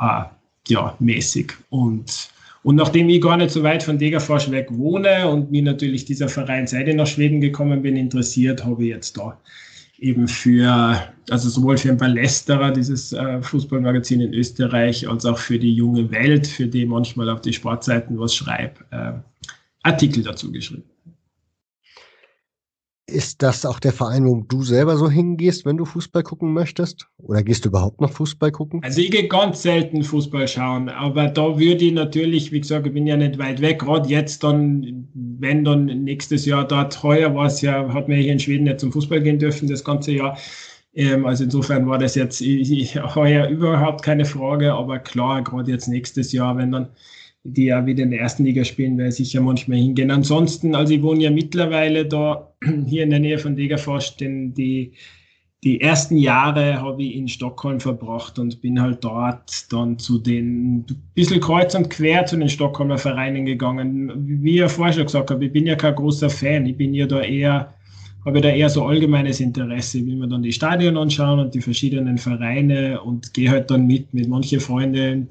äh, ja, mäßig. Und und nachdem ich gar nicht so weit von Degerfors weg wohne und mir natürlich dieser Verein, seit ich nach Schweden gekommen bin, interessiert, habe ich jetzt da eben für, also sowohl für ein Palästerer, dieses äh, Fußballmagazin in Österreich, als auch für die junge Welt, für die manchmal auf die Sportseiten was schreibe, äh, Artikel dazu geschrieben. Ist das auch der Verein, wo du selber so hingehst, wenn du Fußball gucken möchtest? Oder gehst du überhaupt noch Fußball gucken? Also ich gehe ganz selten Fußball schauen, aber da würde ich natürlich, wie gesagt, ich bin ja nicht weit weg, gerade jetzt dann, wenn dann nächstes Jahr dort, heuer war es ja, hat man hier in Schweden nicht zum Fußball gehen dürfen, das ganze Jahr. Ähm, also insofern war das jetzt heuer überhaupt keine Frage, aber klar, gerade jetzt nächstes Jahr, wenn dann die ja wieder in der ersten Liga spielen, werde ich sicher manchmal hingehen. Ansonsten, also ich wohne ja mittlerweile da [clears throat] hier in der Nähe von Degerfors, denn die, die ersten Jahre habe ich in Stockholm verbracht und bin halt dort dann zu den bisschen kreuz und quer zu den Stockholmer Vereinen gegangen. Wie ich ja vorher schon gesagt habe, ich bin ja kein großer Fan, ich bin ja da eher habe da eher so allgemeines Interesse. Will mir dann die Stadion anschauen und die verschiedenen Vereine und gehe halt dann mit, mit manchen Freunden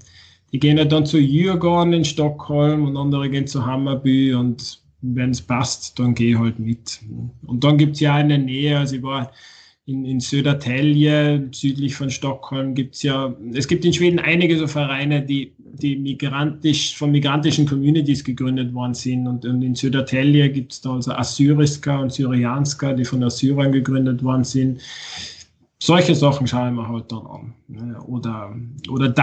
die gehen ja dann zu Djurgården in Stockholm und andere gehen zu Hammarby und wenn es passt, dann gehe ich halt mit. Und dann gibt es ja in der Nähe, also ich war in, in Södertälje, südlich von Stockholm, gibt es ja, es gibt in Schweden einige so Vereine, die, die migrantisch, von migrantischen Communities gegründet worden sind. Und, und in Södertälje gibt es da also Assyriska und Syrianska, die von Assyrern gegründet worden sind solche Sachen schaue ich mir halt dann an. Ne? Oder, oder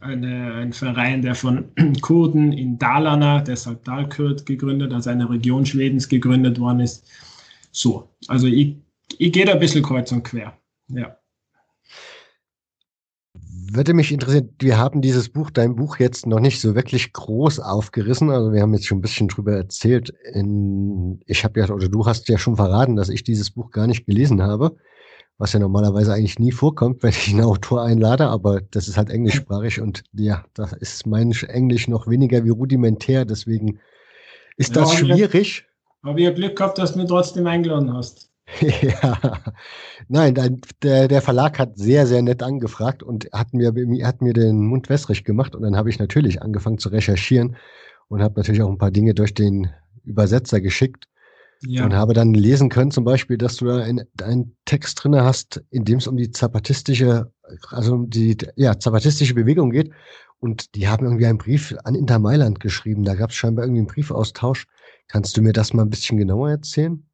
eine, ein Verein, der von [clears throat] Kurden in Dalarna, deshalb Dalkurd gegründet, also eine Region Schwedens gegründet worden ist. So, also ich, ich gehe da ein bisschen kreuz und quer. Ja. Würde mich interessieren, wir haben dieses Buch, dein Buch jetzt noch nicht so wirklich groß aufgerissen. Also wir haben jetzt schon ein bisschen drüber erzählt. In, ich habe ja, oder du hast ja schon verraten, dass ich dieses Buch gar nicht gelesen habe was ja normalerweise eigentlich nie vorkommt, wenn ich einen Autor einlade, aber das ist halt englischsprachig und ja, da ist mein Englisch noch weniger wie rudimentär, deswegen Ist das ja, schwierig? Habe ich ja Glück gehabt, dass du mich trotzdem eingeladen hast. [laughs] ja, nein, der, der Verlag hat sehr, sehr nett angefragt und hat mir, hat mir den Mund wässrig gemacht und dann habe ich natürlich angefangen zu recherchieren und habe natürlich auch ein paar Dinge durch den Übersetzer geschickt ja. und habe dann lesen können, zum Beispiel, dass du da einen, einen Text drin hast, in dem es um die zapatistische, also um die ja, zapatistische Bewegung geht. Und die haben irgendwie einen Brief an Inter Mailand geschrieben. Da gab es scheinbar irgendwie einen Briefaustausch. Kannst du mir das mal ein bisschen genauer erzählen?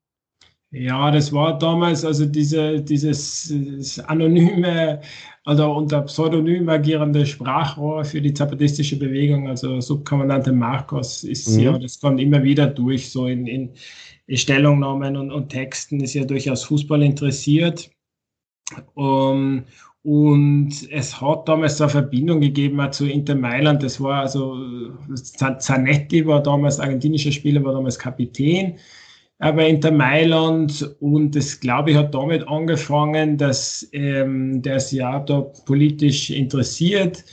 Ja, das war damals also diese, dieses anonyme oder unter Pseudonym agierende Sprachrohr für die zapatistische Bewegung, also Subkommandante Marcos ist mhm. ja, das kommt immer wieder durch, so in, in Stellungnahmen und, und Texten ist ja durchaus Fußball interessiert. Um, und es hat damals eine Verbindung gegeben zu Inter Mailand. Das war also, Zanetti war damals argentinischer Spieler, war damals Kapitän bei Inter Mailand und das, glaube ich, hat damit angefangen, dass ähm, der sich auch da politisch interessiert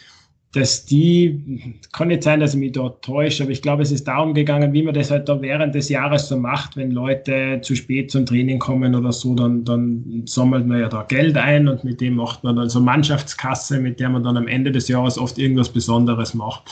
dass die, kann nicht sein, dass ich mich da täusche, aber ich glaube, es ist darum gegangen, wie man das halt da während des Jahres so macht, wenn Leute zu spät zum Training kommen oder so, dann, dann sammelt man ja da Geld ein und mit dem macht man dann so Mannschaftskasse, mit der man dann am Ende des Jahres oft irgendwas Besonderes macht.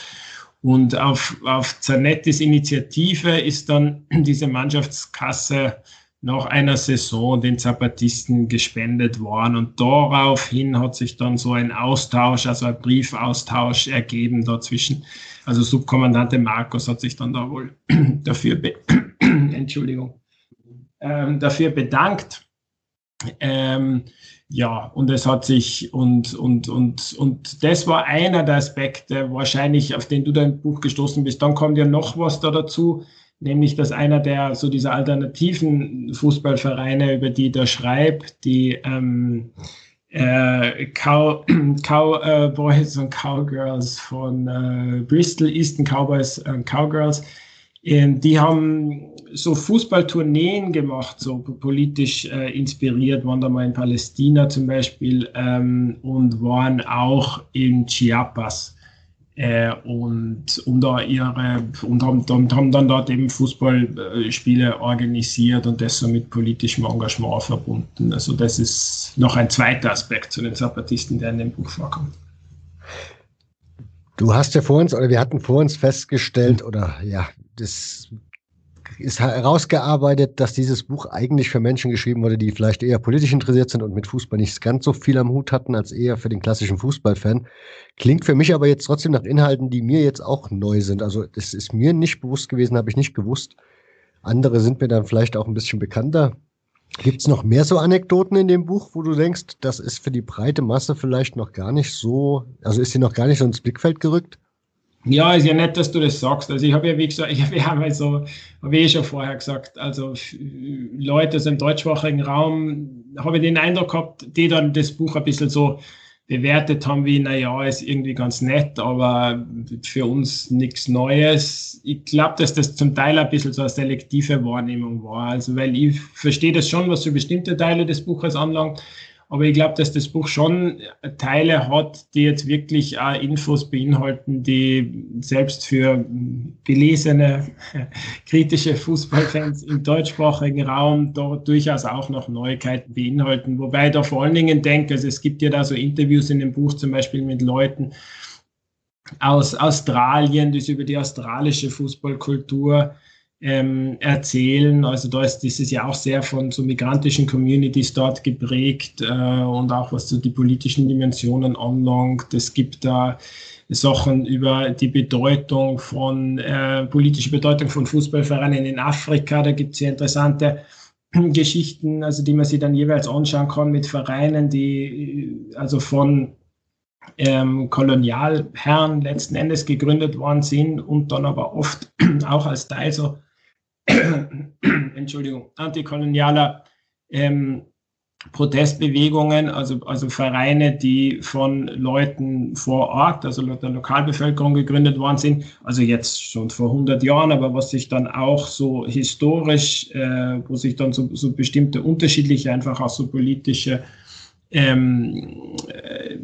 Und auf, auf Zanettis Initiative ist dann [clears throat] diese Mannschaftskasse nach einer Saison den Zapatisten gespendet worden. Und daraufhin hat sich dann so ein Austausch, also ein Briefaustausch ergeben dazwischen. Also Subkommandante Markus hat sich dann da wohl [clears throat] dafür, [clears throat] Entschuldigung, ähm, dafür bedankt. Ähm, ja, und es hat sich, und, und, und, und das war einer der Aspekte, wahrscheinlich, auf den du da im Buch gestoßen bist. Dann kommt ja noch was da dazu nämlich dass einer der so dieser alternativen Fußballvereine, über die der schreibt, die ähm, äh, Cow, [clears throat] Cowboys äh, und Cowgirls von äh, Bristol, Eastern Cowboys und Cowgirls, äh, die haben so Fußballtourneen gemacht, so politisch äh, inspiriert, waren da mal in Palästina zum Beispiel ähm, und waren auch in Chiapas äh, und um da ihre und haben, und haben dann dort eben Fußballspiele organisiert und das so mit politischem Engagement verbunden. Also das ist noch ein zweiter Aspekt zu den Zapatisten, der in dem Buch vorkommt. Du hast ja vor uns, oder wir hatten vor uns festgestellt, oder ja, das ist herausgearbeitet, dass dieses Buch eigentlich für Menschen geschrieben wurde, die vielleicht eher politisch interessiert sind und mit Fußball nicht ganz so viel am Hut hatten, als eher für den klassischen Fußballfan. Klingt für mich aber jetzt trotzdem nach Inhalten, die mir jetzt auch neu sind. Also das ist mir nicht bewusst gewesen, habe ich nicht gewusst. Andere sind mir dann vielleicht auch ein bisschen bekannter. Gibt es noch mehr so Anekdoten in dem Buch, wo du denkst, das ist für die breite Masse vielleicht noch gar nicht so, also ist sie noch gar nicht so ins Blickfeld gerückt? Ja, ist ja nett, dass du das sagst. Also ich habe ja, wie gesagt, ich habe ja mal so, habe ich schon vorher gesagt, also Leute aus dem deutschsprachigen Raum, habe ich den Eindruck gehabt, die dann das Buch ein bisschen so bewertet haben wie, naja, ist irgendwie ganz nett, aber für uns nichts Neues. Ich glaube, dass das zum Teil ein bisschen so eine selektive Wahrnehmung war. Also, weil ich verstehe das schon, was so bestimmte Teile des Buches anlangt, aber ich glaube, dass das Buch schon Teile hat, die jetzt wirklich auch Infos beinhalten, die selbst für gelesene, [laughs] kritische Fußballfans im deutschsprachigen Raum dort durchaus auch noch Neuigkeiten beinhalten. Wobei ich da vor allen Dingen denke, also es gibt ja da so Interviews in dem Buch zum Beispiel mit Leuten aus Australien, die über die australische Fußballkultur ähm, erzählen. Also da ist dieses ja auch sehr von so migrantischen Communities dort geprägt äh, und auch was so die politischen Dimensionen anlangt. Es gibt da Sachen über die Bedeutung von, äh, politische Bedeutung von Fußballvereinen in Afrika. Da gibt es sehr interessante [clears throat] Geschichten, also die man sich dann jeweils anschauen kann mit Vereinen, die also von ähm, Kolonialherren letzten Endes gegründet worden sind und dann aber oft [clears throat] auch als Teil so [clears throat] Entschuldigung, antikolonialer ähm, Protestbewegungen, also, also Vereine, die von Leuten vor Ort, also der Lokalbevölkerung gegründet worden sind, also jetzt schon vor 100 Jahren, aber was sich dann auch so historisch, äh, wo sich dann so, so bestimmte unterschiedliche, einfach auch so politische ähm, äh,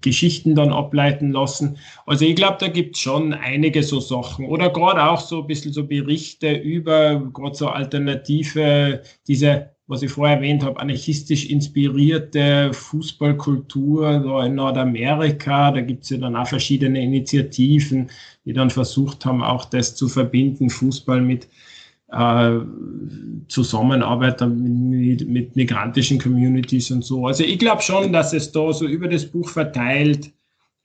Geschichten dann ableiten lassen. Also ich glaube, da gibt es schon einige so Sachen. Oder gerade auch so ein bisschen so Berichte über gerade so alternative, diese was ich vorher erwähnt habe, anarchistisch inspirierte Fußballkultur da in Nordamerika. Da gibt es ja dann auch verschiedene Initiativen, die dann versucht haben, auch das zu verbinden, Fußball mit Zusammenarbeit mit, mit migrantischen Communities und so. Also ich glaube schon, dass es da so über das Buch verteilt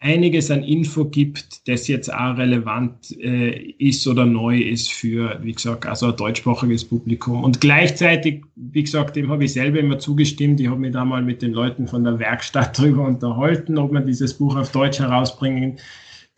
einiges an Info gibt, das jetzt auch relevant äh, ist oder neu ist für, wie gesagt, also ein deutschsprachiges Publikum. Und gleichzeitig, wie gesagt, dem habe ich selber immer zugestimmt. Ich habe mich da mal mit den Leuten von der Werkstatt [laughs] drüber unterhalten, ob man dieses Buch auf Deutsch herausbringen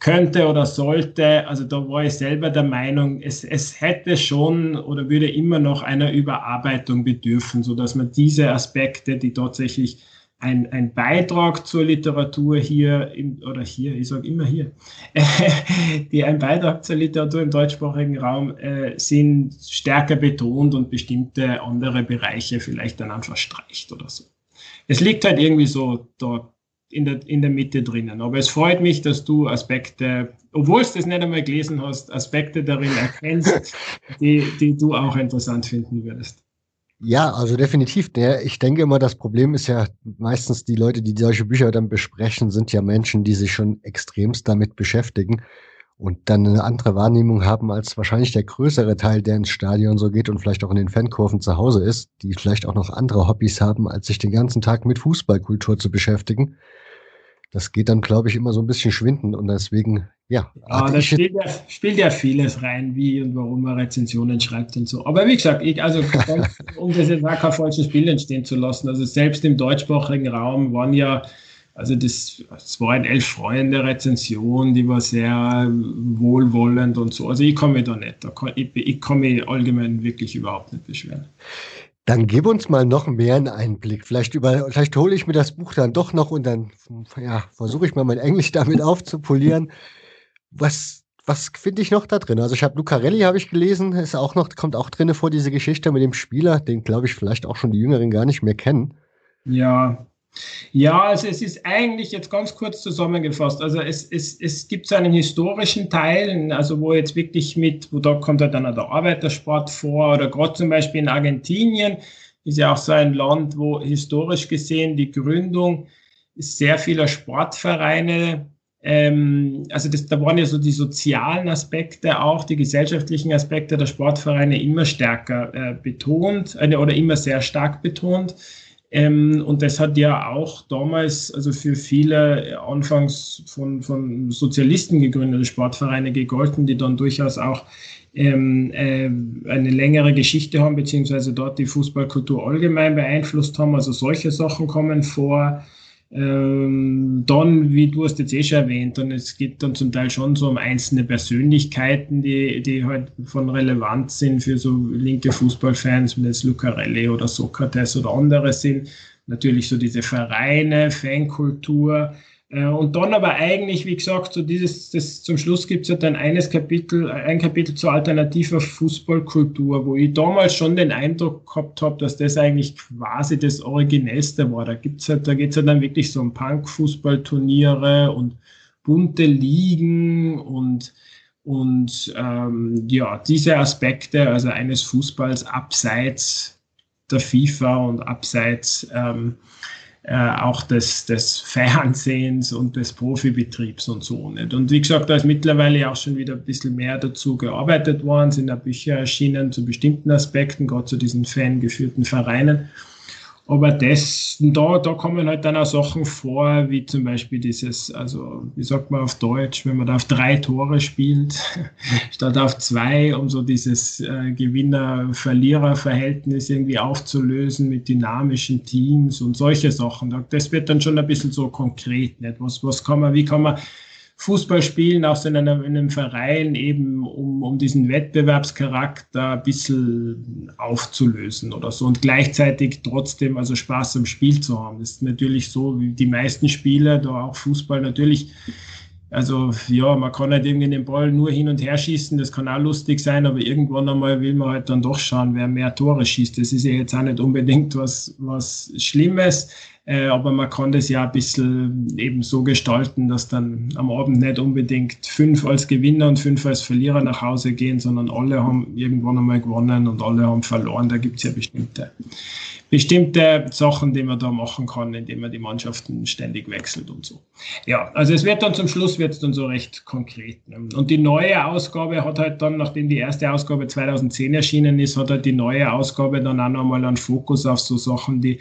könnte oder sollte. Also da war ich selber der Meinung, es, es hätte schon oder würde immer noch einer Überarbeitung bedürfen, so dass man diese Aspekte, die tatsächlich ein, ein Beitrag zur Literatur hier, im, oder hier, ich sage immer hier, [laughs] die ein Beitrag zur Literatur im deutschsprachigen Raum äh, sind stärker betont und bestimmte andere Bereiche vielleicht dann einfach streicht oder so. Es liegt halt irgendwie so dort in der, in der Mitte drinnen. Aber es freut mich, dass du Aspekte, obwohl du das nicht einmal gelesen hast, Aspekte darin erkennst, [laughs] die, die du auch interessant finden würdest. Ja, also definitiv. Ich denke immer, das Problem ist ja meistens die Leute, die solche Bücher dann besprechen, sind ja Menschen, die sich schon extremst damit beschäftigen und dann eine andere Wahrnehmung haben als wahrscheinlich der größere Teil, der ins Stadion so geht und vielleicht auch in den Fankurven zu Hause ist, die vielleicht auch noch andere Hobbys haben, als sich den ganzen Tag mit Fußballkultur zu beschäftigen das geht dann, glaube ich, immer so ein bisschen schwinden und deswegen, ja. Ja, da spielt ja, spielt ja vieles rein, wie und warum man Rezensionen schreibt und so. Aber wie gesagt, ich, also, [laughs] um das jetzt auch kein falsches Bild entstehen zu lassen, also selbst im deutschsprachigen Raum waren ja, also das, das waren elf Freunde Rezension, die war sehr wohlwollend und so. Also ich komme da nicht, da kann, ich, ich kann mich allgemein wirklich überhaupt nicht beschweren. Dann gib uns mal noch mehr einen Einblick. Vielleicht über, vielleicht hole ich mir das Buch dann doch noch und dann ja, versuche ich mal mein Englisch [laughs] damit aufzupolieren. Was, was finde ich noch da drin? Also ich habe Lucarelli habe ich gelesen, ist auch noch, kommt auch drin vor diese Geschichte mit dem Spieler, den glaube ich vielleicht auch schon die Jüngeren gar nicht mehr kennen. Ja, ja, also es ist eigentlich jetzt ganz kurz zusammengefasst. Also es, es, es gibt so einen historischen Teil, also wo jetzt wirklich mit, wo da kommt halt dann der Arbeitersport vor oder gerade zum Beispiel in Argentinien ist ja auch so ein Land, wo historisch gesehen die Gründung sehr vieler Sportvereine, ähm, also das, da waren ja so die sozialen Aspekte auch, die gesellschaftlichen Aspekte der Sportvereine immer stärker äh, betont äh, oder immer sehr stark betont. Ähm, und das hat ja auch damals, also für viele anfangs von, von Sozialisten gegründete Sportvereine gegolten, die dann durchaus auch ähm, äh, eine längere Geschichte haben, beziehungsweise dort die Fußballkultur allgemein beeinflusst haben. Also solche Sachen kommen vor. Ähm, dann, wie du hast jetzt eh schon erwähnt, und es geht dann zum Teil schon so um einzelne Persönlichkeiten, die, die halt von Relevanz sind für so linke Fußballfans, wie jetzt Lucarelli oder Sokrates oder andere sind. Natürlich so diese Vereine, Fankultur, und dann aber eigentlich, wie gesagt, so dieses, das, zum Schluss gibt es ja dann eines Kapitel, ein Kapitel zur alternativer Fußballkultur, wo ich damals schon den Eindruck gehabt habe, dass das eigentlich quasi das Originellste war. Da gibt's halt, da geht's ja dann wirklich so um Punk-Fußballturniere und bunte Ligen und und ähm, ja, diese Aspekte, also eines Fußballs abseits der FIFA und abseits ähm, äh, auch des, des Fernsehens und des Profibetriebs und so nicht. Und wie gesagt, da ist mittlerweile auch schon wieder ein bisschen mehr dazu gearbeitet worden, sind da Bücher erschienen zu bestimmten Aspekten, gerade zu diesen fangeführten Vereinen. Aber das, da, da kommen halt dann auch Sachen vor, wie zum Beispiel dieses, also wie sagt man auf Deutsch, wenn man da auf drei Tore spielt, [laughs] statt auf zwei, um so dieses äh, Gewinner-Verlierer-Verhältnis irgendwie aufzulösen mit dynamischen Teams und solche Sachen. Das wird dann schon ein bisschen so konkret, nicht? Was, was kann man, wie kann man Fußball spielen, auch so in einem, in einem Verein, eben um, um diesen Wettbewerbscharakter ein bisschen aufzulösen oder so und gleichzeitig trotzdem also Spaß am Spiel zu haben. Das ist natürlich so, wie die meisten Spieler, da auch Fußball natürlich Also ja, man kann halt irgendwie den Ball nur hin und her schießen, das kann auch lustig sein, aber irgendwann einmal will man halt dann doch schauen, wer mehr Tore schießt. Das ist ja jetzt auch nicht unbedingt was, was Schlimmes, äh, aber man kann das ja ein bisschen eben so gestalten, dass dann am Abend nicht unbedingt fünf als Gewinner und fünf als Verlierer nach Hause gehen, sondern alle haben irgendwann einmal gewonnen und alle haben verloren. Da gibt es ja bestimmte bestimmte Sachen, die man da machen kann, indem man die Mannschaften ständig wechselt und so. Ja, also es wird dann zum Schluss wird es dann so recht konkret. Ne? Und die neue Ausgabe hat halt dann, nachdem die erste Ausgabe 2010 erschienen ist, hat halt die neue Ausgabe dann auch nochmal einen Fokus auf so Sachen, die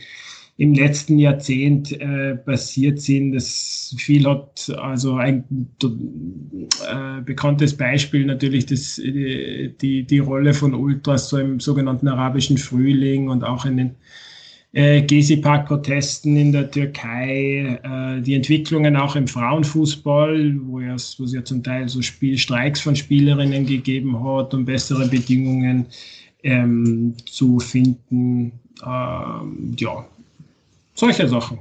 im letzten Jahrzehnt äh, passiert sind. Das viel hat also ein äh, bekanntes Beispiel natürlich das, äh, die, die Rolle von Ultras so im sogenannten arabischen Frühling und auch in den äh, Gezi-Park-Protesten in der Türkei, äh, die Entwicklungen auch im Frauenfußball, wo, es ja zum Teil so Spielstreiks von Spielerinnen gegeben hat, um bessere Bedingungen ähm, zu finden. Ähm, ja, solche Sachen.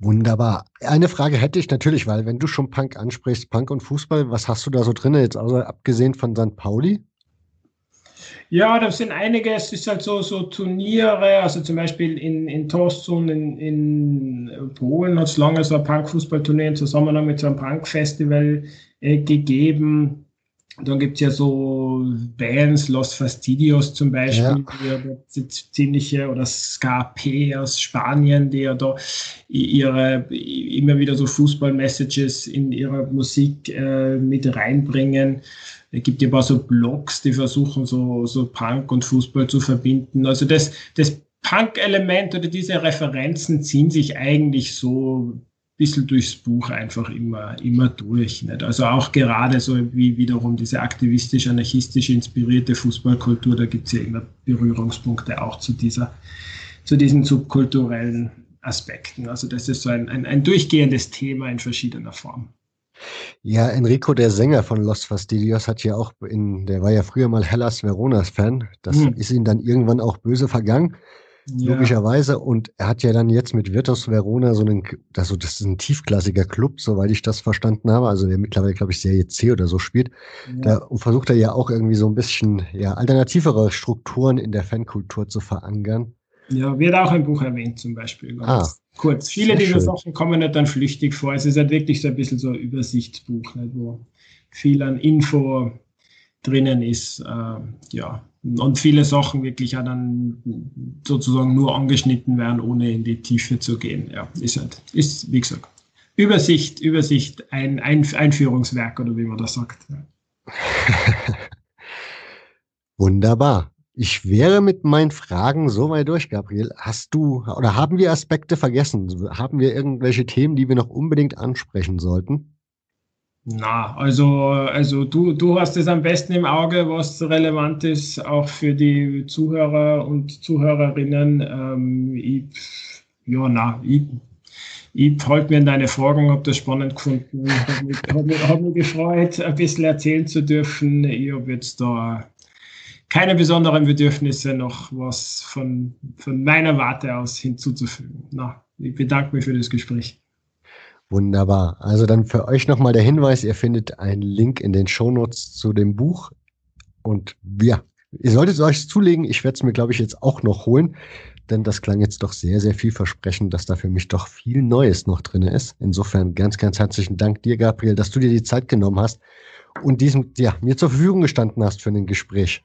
Wunderbar. Eine Frage hätte ich natürlich, weil wenn du schon Punk ansprichst, Punk und Fußball, was hast du da so drin jetzt, außer abgesehen von St. Pauli? Ja, das sind einige, es ist halt so, so Turniere, also zum Beispiel in, in Torsson in, in Polen hat es lange so ein Punk-Fußballturnier in Zusammenhang mit so einem Punk-Festival äh, gegeben. Dann gibt es ja so Bands, Los Fastidios zum Beispiel, ja. die ja ziemliche, oder Ska-P aus Spanien, die ja da ihre immer wieder so Fußball-Messages in ihrer Musik äh, mit reinbringen. Es gibt ja ein paar so Blogs, die versuchen, so, so Punk und Fußball zu verbinden. Also das, das Punk-Element oder diese Referenzen ziehen sich eigentlich so bisschen durchs Buch einfach immer, immer durch. Nicht? Also auch gerade so wie wiederum diese aktivistisch-anarchistisch inspirierte Fußballkultur, da gibt es ja immer Berührungspunkte auch zu dieser, zu diesen subkulturellen Aspekten. Also das ist so ein, ein, ein durchgehendes Thema in verschiedener Form. Ja, Enrico, der Sänger von Los Fastidios, hat ja auch in, der war ja früher mal Hellas Veronas Fan. Das hm. ist ihm dann irgendwann auch böse vergangen. Ja. Logischerweise. Und er hat ja dann jetzt mit Virtus Verona so einen, also das ist ein tiefklassiger Club, soweit ich das verstanden habe. Also der mittlerweile, glaube ich, Serie C oder so spielt. Ja. Da versucht er ja auch irgendwie so ein bisschen, ja, alternativere Strukturen in der Fankultur zu verankern. Ja, wird auch im Buch erwähnt zum Beispiel. Ah, kurz. Viele dieser Sachen kommen nicht dann flüchtig vor. Es ist halt wirklich so ein bisschen so ein Übersichtsbuch, nicht, wo viel an Info drinnen ist. Äh, ja. Und viele Sachen wirklich auch dann sozusagen nur angeschnitten werden, ohne in die Tiefe zu gehen. Ja, ist halt, ist, wie gesagt, Übersicht, Übersicht, ein, ein Einführungswerk oder wie man das sagt. Ja. [laughs] Wunderbar. Ich wäre mit meinen Fragen so weit durch, Gabriel. Hast du oder haben wir Aspekte vergessen? Haben wir irgendwelche Themen, die wir noch unbedingt ansprechen sollten? Na, also, also du, du hast es am besten im Auge, was relevant ist, auch für die Zuhörer und Zuhörerinnen. Ähm, ich, ja, na, ich, ich halte mir in deine Fragen, habe das spannend gefunden, habe mich, hab mich, hab mich gefreut, ein bisschen erzählen zu dürfen. Ich habe jetzt da keine besonderen Bedürfnisse noch was von, von meiner Warte aus hinzuzufügen. Na, ich bedanke mich für das Gespräch. Wunderbar. Also dann für euch nochmal der Hinweis, ihr findet einen Link in den Shownotes zu dem Buch. Und ja, ihr solltet es euch zulegen. Ich werde es mir, glaube ich, jetzt auch noch holen, denn das klang jetzt doch sehr, sehr vielversprechend, dass da für mich doch viel Neues noch drin ist. Insofern ganz, ganz herzlichen Dank dir, Gabriel, dass du dir die Zeit genommen hast und diesem, ja, mir zur Verfügung gestanden hast für ein Gespräch.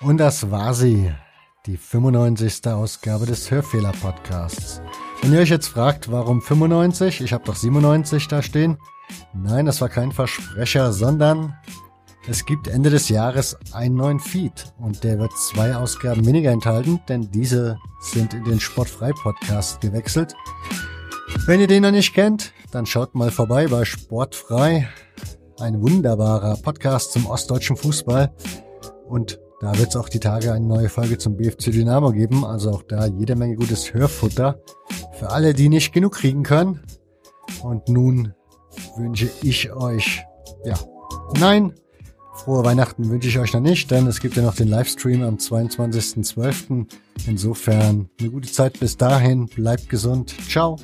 Und das war sie, die 95. Ausgabe des Hörfehler-Podcasts. Wenn ihr euch jetzt fragt, warum 95? Ich habe doch 97 da stehen. Nein, das war kein Versprecher, sondern es gibt Ende des Jahres einen neuen Feed und der wird zwei Ausgaben weniger enthalten, denn diese sind in den Sportfrei-Podcast gewechselt. Wenn ihr den noch nicht kennt, dann schaut mal vorbei bei Sportfrei. Ein wunderbarer Podcast zum ostdeutschen Fußball. Und da wird es auch die Tage eine neue Folge zum BFC Dynamo geben. Also auch da jede Menge gutes Hörfutter für alle, die nicht genug kriegen können. Und nun wünsche ich euch, ja, nein, frohe Weihnachten wünsche ich euch noch nicht, denn es gibt ja noch den Livestream am 22.12. Insofern eine gute Zeit bis dahin. Bleibt gesund. Ciao.